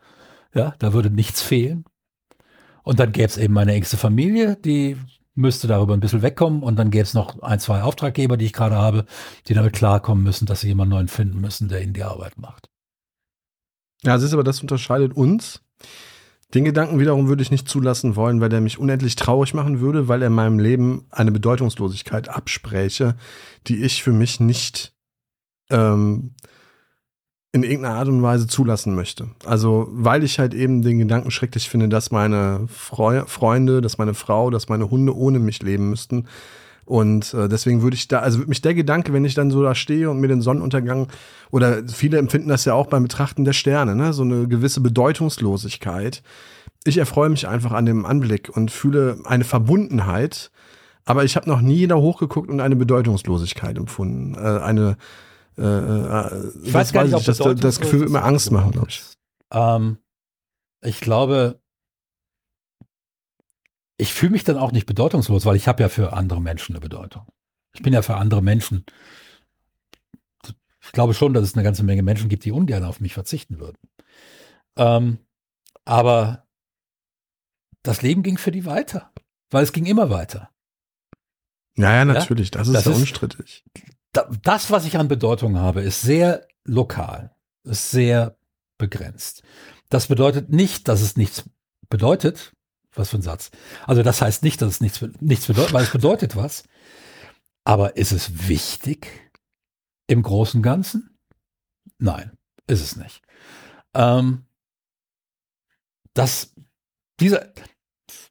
B: Ja, da würde nichts fehlen. Und dann gäbe es eben meine engste Familie, die müsste darüber ein bisschen wegkommen. Und dann gäbe es noch ein, zwei Auftraggeber, die ich gerade habe, die damit klarkommen müssen, dass sie jemanden neuen finden müssen, der ihnen die Arbeit macht.
A: Ja, es ist aber, das unterscheidet uns. Den Gedanken wiederum würde ich nicht zulassen wollen, weil der mich unendlich traurig machen würde, weil er meinem Leben eine Bedeutungslosigkeit abspräche, die ich für mich nicht ähm, in irgendeiner Art und Weise zulassen möchte. Also, weil ich halt eben den Gedanken schrecklich finde, dass meine Freu Freunde, dass meine Frau, dass meine Hunde ohne mich leben müssten. Und äh, deswegen würde ich da, also würde mich der Gedanke, wenn ich dann so da stehe und mir den Sonnenuntergang, oder viele empfinden das ja auch beim Betrachten der Sterne, ne, so eine gewisse Bedeutungslosigkeit. Ich erfreue mich einfach an dem Anblick und fühle eine Verbundenheit, aber ich habe noch nie da hochgeguckt und eine Bedeutungslosigkeit empfunden. Äh, eine äh,
B: äh, ich weiß gar nicht, ob
A: das, das Gefühl wird mir Angst machen, glaube ich.
B: Ähm, ich glaube, ich fühle mich dann auch nicht bedeutungslos, weil ich habe ja für andere Menschen eine Bedeutung. Ich bin ja für andere Menschen. Ich glaube schon, dass es eine ganze Menge Menschen gibt, die ungern auf mich verzichten würden. Ähm, aber das Leben ging für die weiter. weil es ging immer weiter.
A: Ja, ja, natürlich, das ist das ja unstrittig.
B: Das, was ich an Bedeutung habe, ist sehr lokal, ist sehr begrenzt. Das bedeutet nicht, dass es nichts bedeutet. Was für ein Satz. Also das heißt nicht, dass es nichts, nichts bedeutet, weil es bedeutet was. Aber ist es wichtig im Großen und Ganzen? Nein, ist es nicht. Ähm, das, dieser,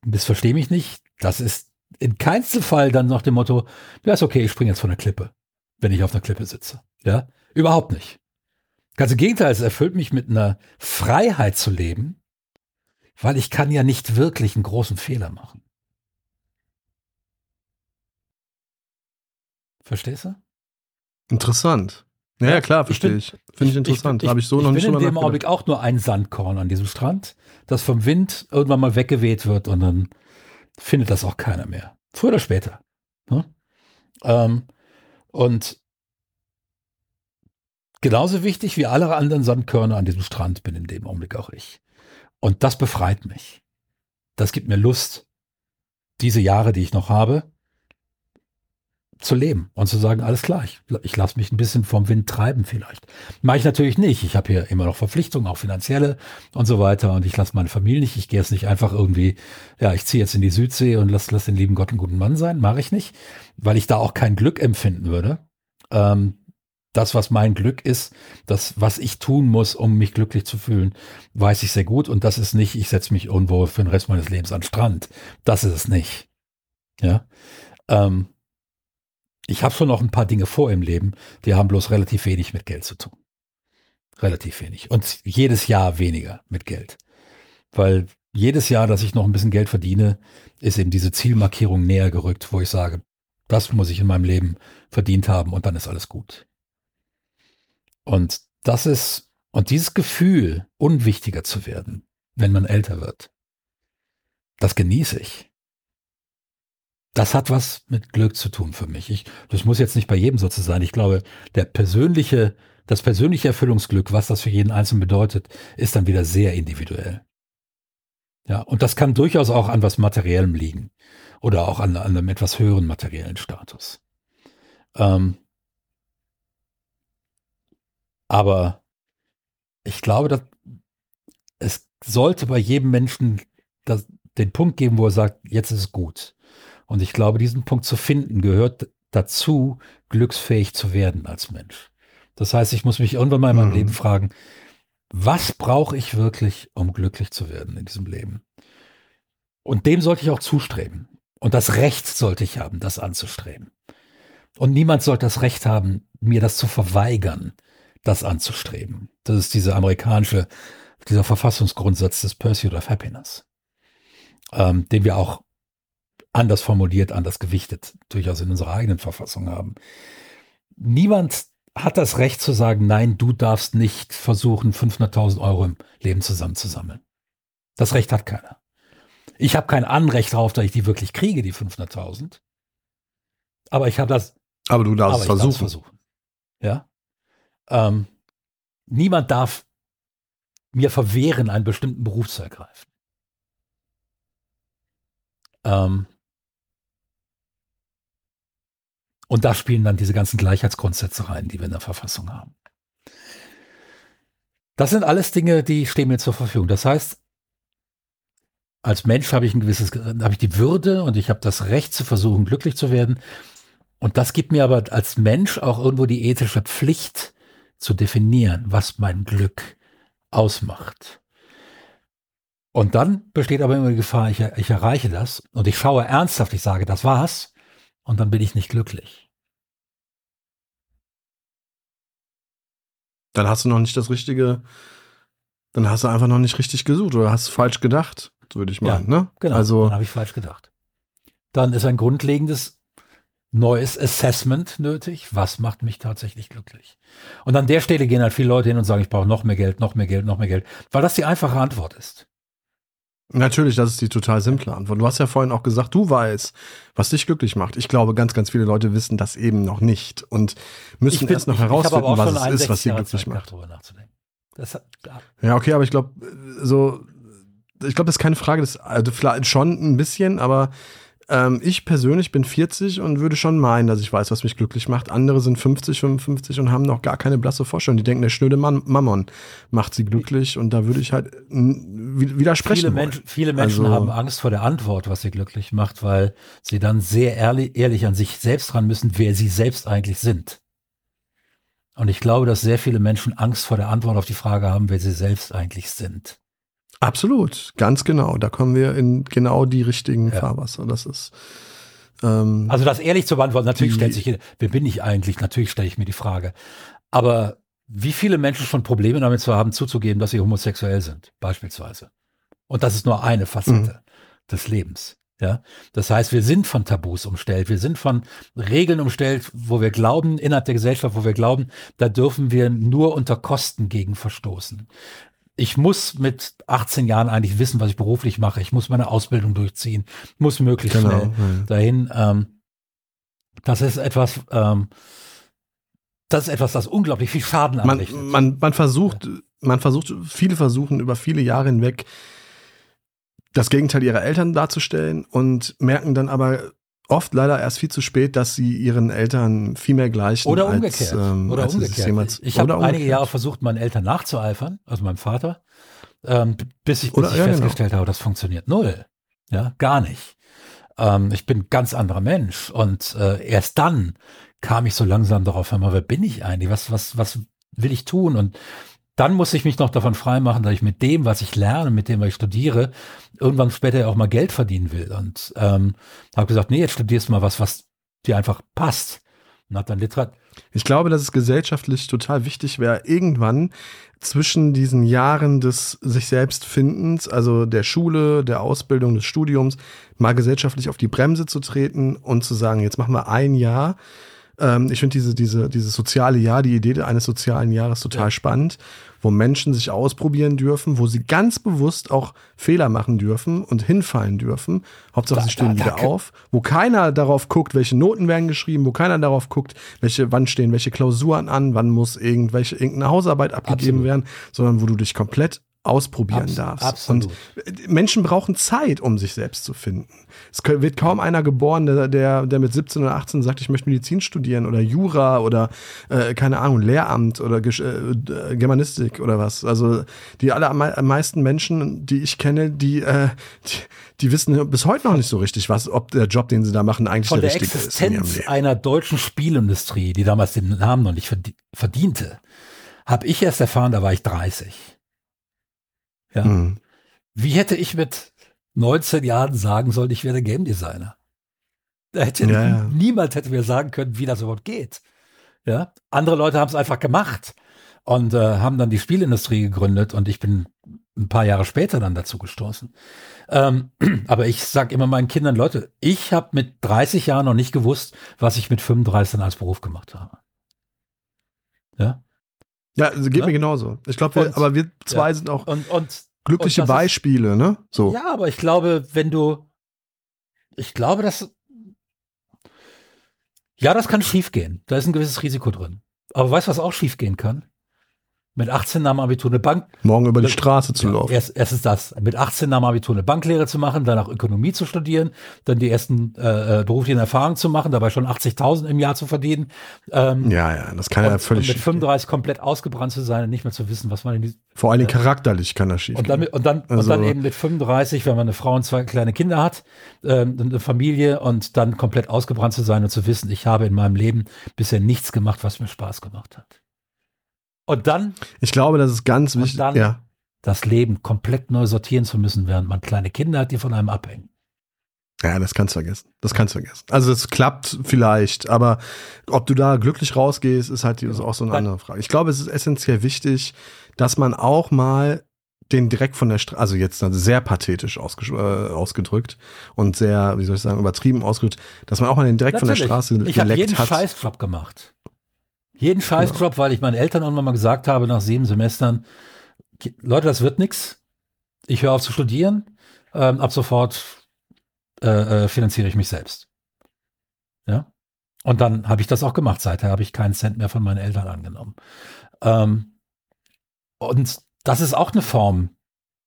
B: missverstehe mich nicht, das ist in keinster Fall dann nach dem Motto, ja, ist okay, ich springe jetzt von der Klippe, wenn ich auf einer Klippe sitze. Ja, überhaupt nicht. Ganz im Gegenteil, es erfüllt mich mit einer Freiheit zu leben, weil ich kann ja nicht wirklich einen großen Fehler machen. Verstehst du?
A: Interessant. Ja, ja klar, verstehe ich. Finde ich interessant. Habe ich so
B: ich
A: noch nicht
B: Ich bin in dem Augenblick auch nur ein Sandkorn an diesem Strand, das vom Wind irgendwann mal weggeweht wird und dann findet das auch keiner mehr. Früher oder später. Ne? Ähm, und genauso wichtig wie alle anderen Sandkörner an diesem Strand bin in dem Augenblick auch ich. Und das befreit mich. Das gibt mir Lust, diese Jahre, die ich noch habe, zu leben und zu sagen, alles klar, ich, ich lasse mich ein bisschen vom Wind treiben vielleicht. Mache ich natürlich nicht. Ich habe hier immer noch Verpflichtungen, auch finanzielle und so weiter. Und ich lasse meine Familie nicht. Ich gehe jetzt nicht einfach irgendwie, ja, ich ziehe jetzt in die Südsee und lass, lass den lieben Gott einen guten Mann sein. Mache ich nicht, weil ich da auch kein Glück empfinden würde. Ähm, das, was mein Glück ist, das, was ich tun muss, um mich glücklich zu fühlen, weiß ich sehr gut. Und das ist nicht, ich setze mich irgendwo für den Rest meines Lebens an Strand. Das ist es nicht. Ja. Ähm, ich habe schon noch ein paar Dinge vor im Leben, die haben bloß relativ wenig mit Geld zu tun. Relativ wenig. Und jedes Jahr weniger mit Geld. Weil jedes Jahr, dass ich noch ein bisschen Geld verdiene, ist eben diese Zielmarkierung näher gerückt, wo ich sage, das muss ich in meinem Leben verdient haben und dann ist alles gut. Und das ist, und dieses Gefühl, unwichtiger zu werden, wenn man älter wird, das genieße ich das hat was mit Glück zu tun für mich. Ich, das muss jetzt nicht bei jedem so zu sein. Ich glaube, der persönliche, das persönliche Erfüllungsglück, was das für jeden Einzelnen bedeutet, ist dann wieder sehr individuell. Ja, und das kann durchaus auch an was Materiellem liegen oder auch an, an einem etwas höheren materiellen Status. Ähm, aber ich glaube, dass es sollte bei jedem Menschen das, den Punkt geben, wo er sagt, jetzt ist es gut. Und ich glaube, diesen Punkt zu finden gehört dazu, glücksfähig zu werden als Mensch. Das heißt, ich muss mich irgendwann mal in meinem mhm. Leben fragen, was brauche ich wirklich, um glücklich zu werden in diesem Leben? Und dem sollte ich auch zustreben. Und das Recht sollte ich haben, das anzustreben. Und niemand sollte das Recht haben, mir das zu verweigern, das anzustreben. Das ist dieser amerikanische, dieser Verfassungsgrundsatz des Pursuit of Happiness, ähm, den wir auch anders formuliert, anders gewichtet, durchaus in unserer eigenen Verfassung haben. Niemand hat das Recht zu sagen, nein, du darfst nicht versuchen, 500.000 Euro im Leben zusammenzusammeln. Das Recht hat keiner. Ich habe kein Anrecht darauf, dass ich die wirklich kriege, die 500.000. Aber ich habe das.
A: Aber du darfst aber versuchen. versuchen.
B: Ja. Ähm, niemand darf mir verwehren, einen bestimmten Beruf zu ergreifen. Ähm, Und da spielen dann diese ganzen Gleichheitsgrundsätze rein, die wir in der Verfassung haben. Das sind alles Dinge, die stehen mir zur Verfügung. Das heißt, als Mensch habe ich ein gewisses, habe ich die Würde und ich habe das Recht zu versuchen, glücklich zu werden. Und das gibt mir aber als Mensch auch irgendwo die ethische Pflicht zu definieren, was mein Glück ausmacht. Und dann besteht aber immer die Gefahr, ich, ich erreiche das und ich schaue ernsthaft, ich sage, das war's und dann bin ich nicht glücklich.
A: Dann hast du noch nicht das richtige, dann hast du einfach noch nicht richtig gesucht oder hast falsch gedacht, würde ich meinen. Ja, ne?
B: Genau, also, dann habe ich falsch gedacht. Dann ist ein grundlegendes neues Assessment nötig. Was macht mich tatsächlich glücklich? Und an der Stelle gehen halt viele Leute hin und sagen, ich brauche noch mehr Geld, noch mehr Geld, noch mehr Geld, weil das die einfache Antwort ist.
A: Natürlich, das ist die total simple Antwort. Du hast ja vorhin auch gesagt, du weißt, was dich glücklich macht. Ich glaube, ganz, ganz viele Leute wissen das eben noch nicht und müssen bin, erst noch herausfinden, was es ist, was sie glücklich macht. Hat, ja, okay, aber ich glaube, so, ich glaube, das ist keine Frage, das also vielleicht schon ein bisschen, aber ähm, ich persönlich bin 40 und würde schon meinen, dass ich weiß, was mich glücklich macht. Andere sind 50, 55 und haben noch gar keine blasse Vorstellung. Die denken, der schnöde Mann, Mammon macht sie glücklich und da würde ich halt widersprechen.
B: Viele, Mensch, viele Menschen also, haben Angst vor der Antwort, was sie glücklich macht, weil sie dann sehr ehrlich, ehrlich an sich selbst ran müssen, wer sie selbst eigentlich sind. Und ich glaube, dass sehr viele Menschen Angst vor der Antwort auf die Frage haben, wer sie selbst eigentlich sind.
A: Absolut, ganz genau. Da kommen wir in genau die richtigen ja. Fahrwasser. Das ist.
B: Ähm, also das ehrlich zu beantworten, natürlich stellt sich, wer bin ich eigentlich? Natürlich stelle ich mir die Frage. Aber wie viele Menschen schon Probleme damit zu haben, zuzugeben, dass sie homosexuell sind, beispielsweise. Und das ist nur eine Facette mhm. des Lebens. Ja, das heißt, wir sind von Tabus umstellt. Wir sind von Regeln umstellt, wo wir glauben, innerhalb der Gesellschaft, wo wir glauben, da dürfen wir nur unter Kosten gegen verstoßen ich muss mit 18 Jahren eigentlich wissen, was ich beruflich mache. Ich muss meine Ausbildung durchziehen, muss möglichst genau, schnell ja. dahin. Ähm, das ist etwas, ähm, das ist etwas, das unglaublich viel Schaden
A: anrichtet. Man, man, man versucht, man versucht, viele versuchen über viele Jahre hinweg das Gegenteil ihrer Eltern darzustellen und merken dann aber oft leider erst viel zu spät, dass sie ihren Eltern viel mehr gleichen.
B: Oder umgekehrt. Als, ähm, oder als umgekehrt. Jemals, ich habe einige Jahre versucht, meinen Eltern nachzueifern, also meinem Vater, ähm, bis ich, bis oder, ich ja, genau. festgestellt genau. habe, das funktioniert null. Ja, gar nicht. Ähm, ich bin ein ganz anderer Mensch. Und äh, erst dann kam ich so langsam darauf, hör mal, wer bin ich eigentlich? Was, was, was will ich tun? Und dann muss ich mich noch davon freimachen, dass ich mit dem, was ich lerne, mit dem, was ich studiere, irgendwann später auch mal Geld verdienen will. Und ähm, habe gesagt, nee, jetzt studierst du mal was, was dir einfach passt. Und habe dann Literat.
A: Ich glaube, dass es gesellschaftlich total wichtig wäre, irgendwann zwischen diesen Jahren des sich selbst Findens, also der Schule, der Ausbildung, des Studiums, mal gesellschaftlich auf die Bremse zu treten und zu sagen, jetzt machen wir ein Jahr ähm, ich finde diese, diese, dieses soziale Jahr, die Idee eines sozialen Jahres total ja. spannend, wo Menschen sich ausprobieren dürfen, wo sie ganz bewusst auch Fehler machen dürfen und hinfallen dürfen. Hauptsache, da, sie stehen da, wieder da, auf, wo keiner darauf guckt, welche Noten werden geschrieben, wo keiner darauf guckt, welche, wann stehen welche Klausuren an, wann muss irgendwelche, irgendeine Hausarbeit abgegeben Absolut. werden, sondern wo du dich komplett ausprobieren Abs darfst. Absolut. Und äh, Menschen brauchen Zeit, um sich selbst zu finden. Es wird kaum einer geboren, der, der, der mit 17 oder 18 sagt, ich möchte Medizin studieren oder Jura oder äh, keine Ahnung, Lehramt oder Gesch äh, Germanistik oder was. Also die allermeisten Menschen, die ich kenne, die, äh, die, die, wissen bis heute noch nicht so richtig, was, ob der Job, den sie da machen, eigentlich
B: Von
A: der,
B: der richtige ist. Von der Existenz einer deutschen Spielindustrie, die damals den Namen noch nicht verdiente, habe ich erst erfahren, da war ich 30. Ja. Mhm. Wie hätte ich mit 19 Jahren sagen sollen, ich werde Game Designer? Da hätte ja, ja. niemand hätte mir sagen können, wie das überhaupt geht. Ja. Andere Leute haben es einfach gemacht und äh, haben dann die Spielindustrie gegründet und ich bin ein paar Jahre später dann dazu gestoßen. Ähm, aber ich sage immer meinen Kindern, Leute, ich habe mit 30 Jahren noch nicht gewusst, was ich mit 35 dann als Beruf gemacht habe. Ja.
A: Ja, also geht ja? mir genauso. Ich glaube, aber wir zwei ja. sind auch
B: und, und,
A: glückliche und Beispiele,
B: ist,
A: ne?
B: So. Ja, aber ich glaube, wenn du, ich glaube, dass, ja, das kann schiefgehen. Da ist ein gewisses Risiko drin. Aber weißt du, was auch schiefgehen kann? Mit 18 nach dem Abitur eine Bank.
A: Morgen über die Straße zu laufen.
B: Erst, erstens das, mit 18 nach dem Abitur eine Banklehre zu machen, danach Ökonomie zu studieren, dann die ersten äh, äh beruflichen Erfahrungen zu machen, dabei schon 80.000 im Jahr zu verdienen.
A: Ähm, ja, ja, das kann und, ja völlig.
B: Und mit 35 komplett ausgebrannt zu sein und nicht mehr zu wissen, was man in die,
A: Vor allem äh, charakterlich kann das schief
B: und dann, und, dann, also, und dann eben mit 35, wenn man eine Frau und zwei kleine Kinder hat, äh, eine Familie und dann komplett ausgebrannt zu sein und zu wissen, ich habe in meinem Leben bisher nichts gemacht, was mir Spaß gemacht hat. Und dann.
A: Ich glaube, das ist ganz wichtig.
B: Dann ja. das Leben komplett neu sortieren zu müssen, während man kleine Kinder hat, die von einem abhängen.
A: Ja, das kannst du vergessen. Das kannst du vergessen. Also es klappt vielleicht, aber ob du da glücklich rausgehst, ist halt ist auch so eine andere Frage. Ich glaube, es ist essentiell wichtig, dass man auch mal den direkt von der Straße, also jetzt sehr pathetisch ausge äh, ausgedrückt und sehr, wie soll ich sagen, übertrieben ausgedrückt, dass man auch mal den direkt Natürlich. von der Straße
B: ich geleckt jeden hat. Ich habe jeden Scheißjob gemacht. Jeden Scheißjob, weil ich meinen Eltern irgendwann mal gesagt habe, nach sieben Semestern, Leute, das wird nichts. Ich höre auf zu studieren. Ähm, ab sofort äh, äh, finanziere ich mich selbst. Ja. Und dann habe ich das auch gemacht. Seither habe ich keinen Cent mehr von meinen Eltern angenommen. Ähm, und das ist auch eine Form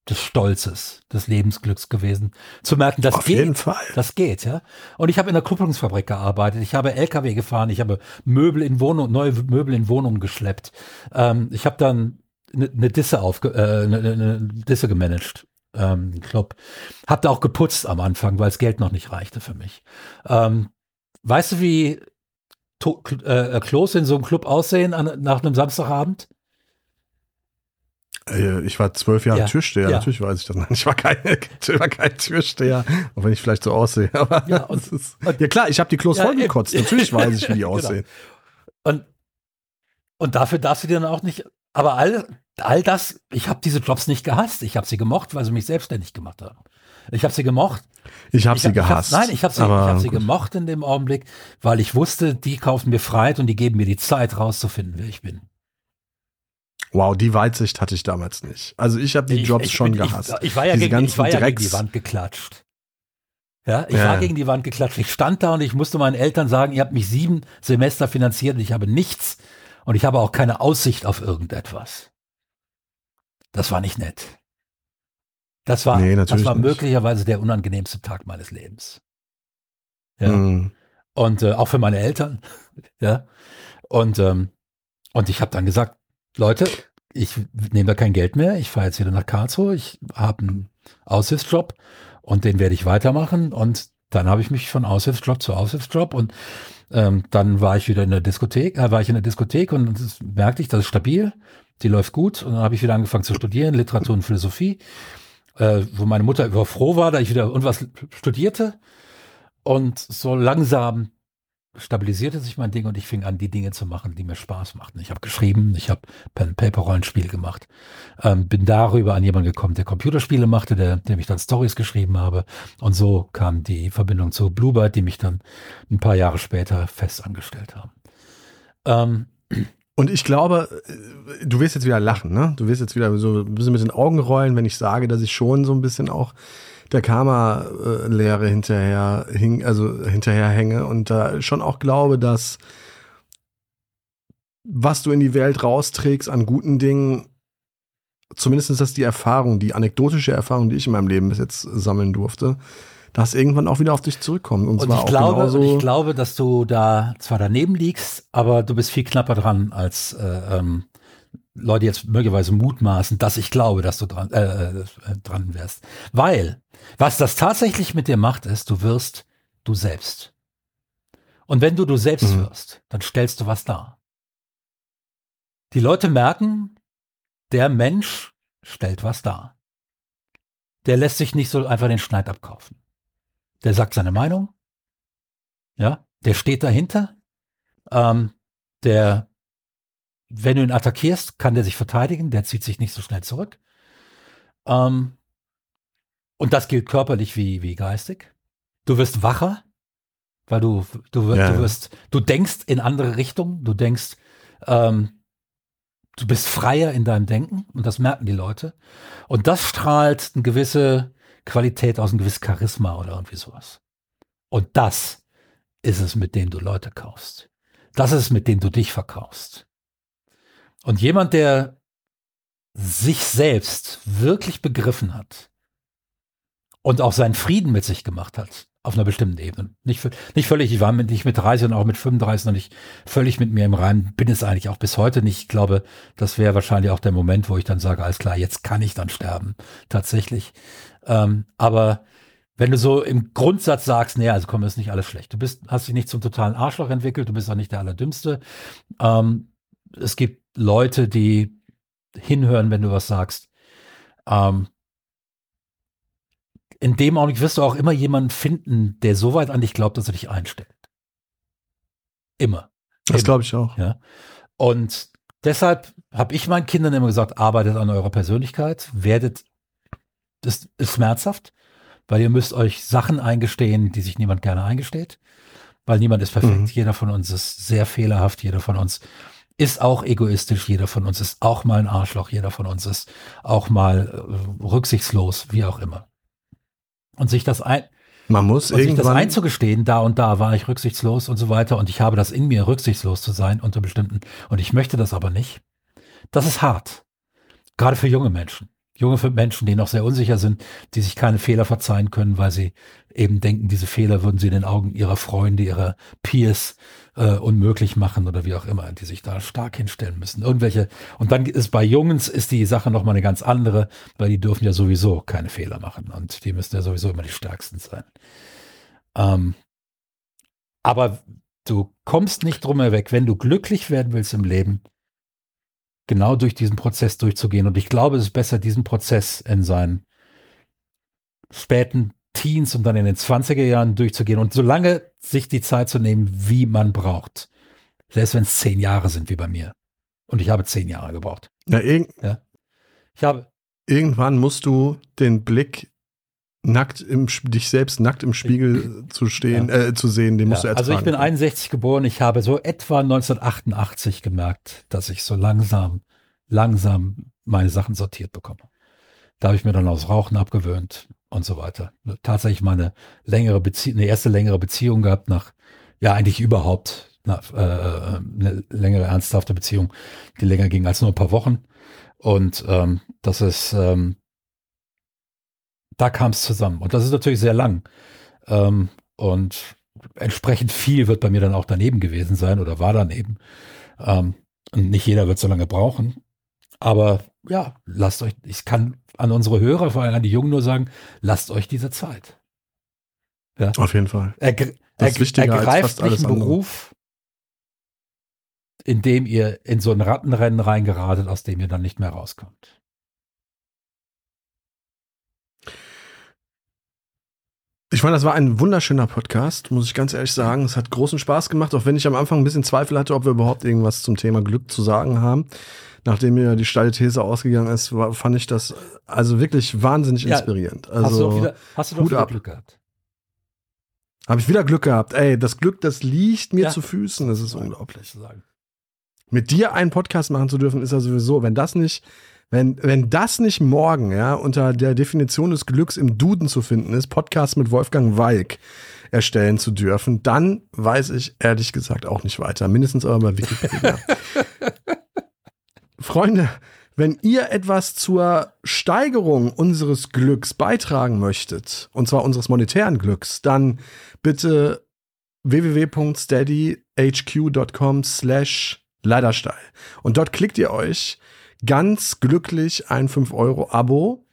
B: des Stolzes, des Lebensglücks gewesen, zu merken, das
A: Auf
B: geht.
A: jeden Fall.
B: Das geht, ja. Und ich habe in der Kupplungsfabrik gearbeitet, ich habe LKW gefahren, ich habe Möbel in Wohnungen, neue Möbel in Wohnungen geschleppt. Ähm, ich habe dann eine ne Disse aufge, äh, eine, eine Disse gemanagt. Ähm, Club. Hab da auch geputzt am Anfang, weil das Geld noch nicht reichte für mich. Ähm, weißt du, wie to äh, Klos in so einem Club aussehen an, nach einem Samstagabend?
A: Äh, ich war zwölf Jahre ja. Türsteher, ja. natürlich weiß ich das. Ich war kein, ich war kein Türsteher, auch wenn ich vielleicht so aussehe. Aber ja, und, ist, ja klar, ich habe die Klos ja, vollgekotzt. Natürlich weiß ich, wie die genau. aussehen.
B: Genau. Und, und dafür darfst du dir dann auch nicht, aber all, all das, ich habe diese Jobs nicht gehasst. Ich habe sie gemocht, weil sie mich selbstständig gemacht haben. Ich habe sie gemocht.
A: Ich habe sie hab, gehasst.
B: Ich hab, nein, ich habe sie, hab sie gemocht in dem Augenblick, weil ich wusste, die kaufen mir Freiheit und die geben mir die Zeit rauszufinden, wer ich bin.
A: Wow, die Weitsicht hatte ich damals nicht. Also ich habe die ich, Jobs ich, schon
B: ich,
A: gehasst.
B: Ich, war ja, gegen, ich war ja gegen die Wand geklatscht. Ja, ich ja. war gegen die Wand geklatscht. Ich stand da und ich musste meinen Eltern sagen, ihr habt mich sieben Semester finanziert und ich habe nichts und ich habe auch keine Aussicht auf irgendetwas. Das war nicht nett. Das war, nee, das war möglicherweise der unangenehmste Tag meines Lebens. Ja. Mm. Und äh, auch für meine Eltern. ja. Und, ähm, und ich habe dann gesagt, Leute, ich nehme da kein Geld mehr, ich fahre jetzt wieder nach Karlsruhe, ich habe einen Aushilfsjob und den werde ich weitermachen. Und dann habe ich mich von Aushilfsjob zu Aushilfsjob und ähm, dann war ich wieder in der Diskothek, äh, war ich in der Diskothek und das merkte ich, das ist stabil, die läuft gut. Und dann habe ich wieder angefangen zu studieren, Literatur und Philosophie, äh, wo meine Mutter über froh war, da ich wieder irgendwas studierte. Und so langsam stabilisierte sich mein Ding und ich fing an, die Dinge zu machen, die mir Spaß machten. Ich habe geschrieben, ich habe Pen-Paper-Rollenspiel gemacht, ähm, bin darüber an jemanden gekommen, der Computerspiele machte, der, dem ich dann Stories geschrieben habe. Und so kam die Verbindung zu Bluebird, die mich dann ein paar Jahre später fest angestellt haben.
A: Ähm, und ich glaube, äh, du wirst jetzt wieder lachen, ne? Du wirst jetzt wieder so ein bisschen mit den Augen rollen, wenn ich sage, dass ich schon so ein bisschen auch der Karma-Lehre hinterher hing, also hinterher hänge und da schon auch glaube, dass was du in die Welt rausträgst an guten Dingen, zumindest ist das die Erfahrung, die anekdotische Erfahrung, die ich in meinem Leben bis jetzt sammeln durfte, dass irgendwann auch wieder auf dich zurückkommt.
B: Und, und zwar ich, auch glaube, genauso ich glaube, dass du da zwar daneben liegst, aber du bist viel knapper dran als äh, ähm, Leute jetzt möglicherweise mutmaßen, dass ich glaube, dass du dran, äh, äh, dran wärst. Weil, was das tatsächlich mit dir macht, ist, du wirst du selbst. Und wenn du du selbst mhm. wirst, dann stellst du was dar. Die Leute merken, der Mensch stellt was dar. Der lässt sich nicht so einfach den Schneid abkaufen. Der sagt seine Meinung. Ja, der steht dahinter. Ähm, der wenn du ihn attackierst, kann der sich verteidigen, der zieht sich nicht so schnell zurück. Ähm, und das gilt körperlich wie, wie geistig. Du wirst wacher, weil du, du, ja. du wirst, du denkst in andere Richtungen, du denkst, ähm, du bist freier in deinem Denken und das merken die Leute. Und das strahlt eine gewisse Qualität aus, ein gewisses Charisma oder irgendwie sowas. Und das ist es, mit dem du Leute kaufst. Das ist es, mit dem du dich verkaufst. Und jemand, der sich selbst wirklich begriffen hat und auch seinen Frieden mit sich gemacht hat, auf einer bestimmten Ebene. Nicht, nicht völlig, ich war mit, nicht mit 30 und auch mit 35 noch nicht völlig mit mir im Reinen, bin es eigentlich auch bis heute nicht. Ich glaube, das wäre wahrscheinlich auch der Moment, wo ich dann sage, alles klar, jetzt kann ich dann sterben, tatsächlich. Ähm, aber wenn du so im Grundsatz sagst, nee, also komm, ist nicht alles schlecht. Du bist, hast dich nicht zum totalen Arschloch entwickelt, du bist auch nicht der Allerdümmste. Ähm, es gibt Leute, die hinhören, wenn du was sagst. Ähm, in dem Augenblick wirst du auch immer jemanden finden, der so weit an dich glaubt, dass er dich einstellt. Immer.
A: Das glaube ich auch.
B: Ja. Und deshalb habe ich meinen Kindern immer gesagt, arbeitet an eurer Persönlichkeit, werdet, das ist schmerzhaft, weil ihr müsst euch Sachen eingestehen, die sich niemand gerne eingesteht, weil niemand ist perfekt. Mhm. Jeder von uns ist sehr fehlerhaft, jeder von uns ist auch egoistisch, jeder von uns ist auch mal ein Arschloch, jeder von uns ist auch mal äh, rücksichtslos, wie auch immer. Und sich das ein,
A: man muss und
B: sich das einzugestehen, da und da war ich rücksichtslos und so weiter und ich habe das in mir, rücksichtslos zu sein unter bestimmten, und ich möchte das aber nicht. Das ist hart. Gerade für junge Menschen. Junge Menschen, die noch sehr unsicher sind, die sich keine Fehler verzeihen können, weil sie eben denken, diese Fehler würden sie in den Augen ihrer Freunde, ihrer Peers äh, unmöglich machen oder wie auch immer, die sich da stark hinstellen müssen. Irgendwelche, und dann ist bei Jungs ist die Sache nochmal eine ganz andere, weil die dürfen ja sowieso keine Fehler machen und die müssen ja sowieso immer die Stärksten sein. Ähm, aber du kommst nicht drum weg, wenn du glücklich werden willst im Leben, genau durch diesen Prozess durchzugehen. Und ich glaube, es ist besser, diesen Prozess in seinen späten Teens und dann in den 20er Jahren durchzugehen und so lange sich die Zeit zu nehmen, wie man braucht. Selbst wenn es zehn Jahre sind, wie bei mir. Und ich habe zehn Jahre gebraucht.
A: Ja, ja.
B: Ich habe.
A: Irgendwann musst du den Blick nackt im dich selbst nackt im Spiegel zu stehen, ja. äh, zu sehen, den musst ja. du
B: ertragen. Also ich bin 61 geboren, ich habe so etwa 1988 gemerkt, dass ich so langsam, langsam meine Sachen sortiert bekomme. Da habe ich mir dann aus Rauchen abgewöhnt und so weiter. Tatsächlich mal eine längere Beziehung, eine erste längere Beziehung gehabt nach, ja eigentlich überhaupt nach, äh, eine längere ernsthafte Beziehung, die länger ging als nur ein paar Wochen. Und ähm, das ist ähm, da kam es zusammen. Und das ist natürlich sehr lang. Ähm, und entsprechend viel wird bei mir dann auch daneben gewesen sein oder war daneben. Ähm, und nicht jeder wird so lange brauchen. Aber ja, lasst euch, ich kann an unsere Hörer, vor allem an die Jungen nur sagen, lasst euch diese Zeit.
A: Ja. Auf jeden Fall.
B: Ergr das ist ergreift nicht einen Beruf, in dem ihr in so ein Rattenrennen reingeratet, aus dem ihr dann nicht mehr rauskommt.
A: Ich fand, das war ein wunderschöner Podcast, muss ich ganz ehrlich sagen. Es hat großen Spaß gemacht, auch wenn ich am Anfang ein bisschen Zweifel hatte, ob wir überhaupt irgendwas zum Thema Glück zu sagen haben. Nachdem mir die steile These ausgegangen ist, war, fand ich das also wirklich wahnsinnig ja, inspirierend. Also,
B: hast du doch wieder, hast du doch wieder Glück gehabt?
A: Habe ich wieder Glück gehabt. Ey, das Glück, das liegt mir ja. zu Füßen. Das ist unglaublich. Mit dir einen Podcast machen zu dürfen, ist ja sowieso, wenn das nicht wenn, wenn das nicht morgen, ja, unter der Definition des Glücks im Duden zu finden ist, Podcast mit Wolfgang Walk erstellen zu dürfen, dann weiß ich ehrlich gesagt auch nicht weiter. Mindestens aber bei Wikipedia. Freunde, wenn ihr etwas zur Steigerung unseres Glücks beitragen möchtet, und zwar unseres monetären Glücks, dann bitte www.steadyhq.com slash Leidersteil. Und dort klickt ihr euch ganz glücklich ein 5-Euro-Abo.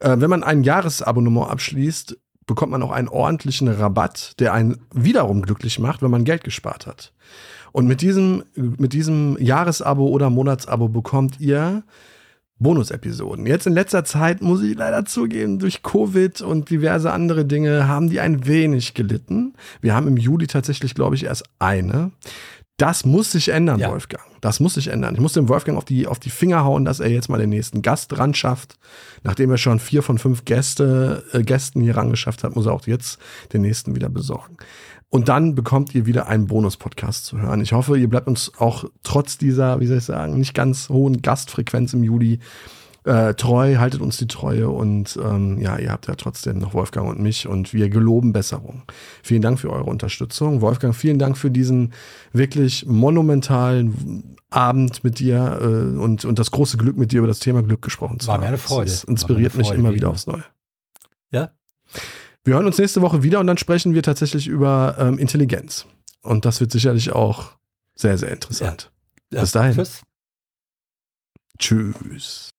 A: Äh, wenn man ein Jahresabonnement abschließt, bekommt man auch einen ordentlichen Rabatt, der einen wiederum glücklich macht, wenn man Geld gespart hat. Und mit diesem, mit diesem Jahresabo oder Monatsabo bekommt ihr Bonus-Episoden. Jetzt in letzter Zeit muss ich leider zugeben, durch Covid und diverse andere Dinge haben die ein wenig gelitten. Wir haben im Juli tatsächlich, glaube ich, erst eine. Das muss sich ändern, ja. Wolfgang. Das muss sich ändern. Ich muss dem Wolfgang auf die, auf die Finger hauen, dass er jetzt mal den nächsten Gast ran schafft. Nachdem er schon vier von fünf Gäste, äh, Gästen hier rangeschafft hat, muss er auch jetzt den nächsten wieder besorgen. Und dann bekommt ihr wieder einen Bonus-Podcast zu hören. Ich hoffe, ihr bleibt uns auch trotz dieser, wie soll ich sagen, nicht ganz hohen Gastfrequenz im Juli äh, treu, haltet uns die Treue und ähm, ja, ihr habt ja trotzdem noch Wolfgang und mich und wir geloben Besserung. Vielen Dank für eure Unterstützung. Wolfgang, vielen Dank für diesen wirklich monumentalen Abend mit dir äh, und, und das große Glück mit dir über das Thema Glück gesprochen zu
B: haben. War mir eine Freude.
A: Das inspiriert Freude, mich immer wieder aufs Neue.
B: Ja.
A: Wir hören uns nächste Woche wieder und dann sprechen wir tatsächlich über ähm, Intelligenz. Und das wird sicherlich auch sehr, sehr interessant. Ja. Ja. Bis dahin. Tschüss. Tschüss.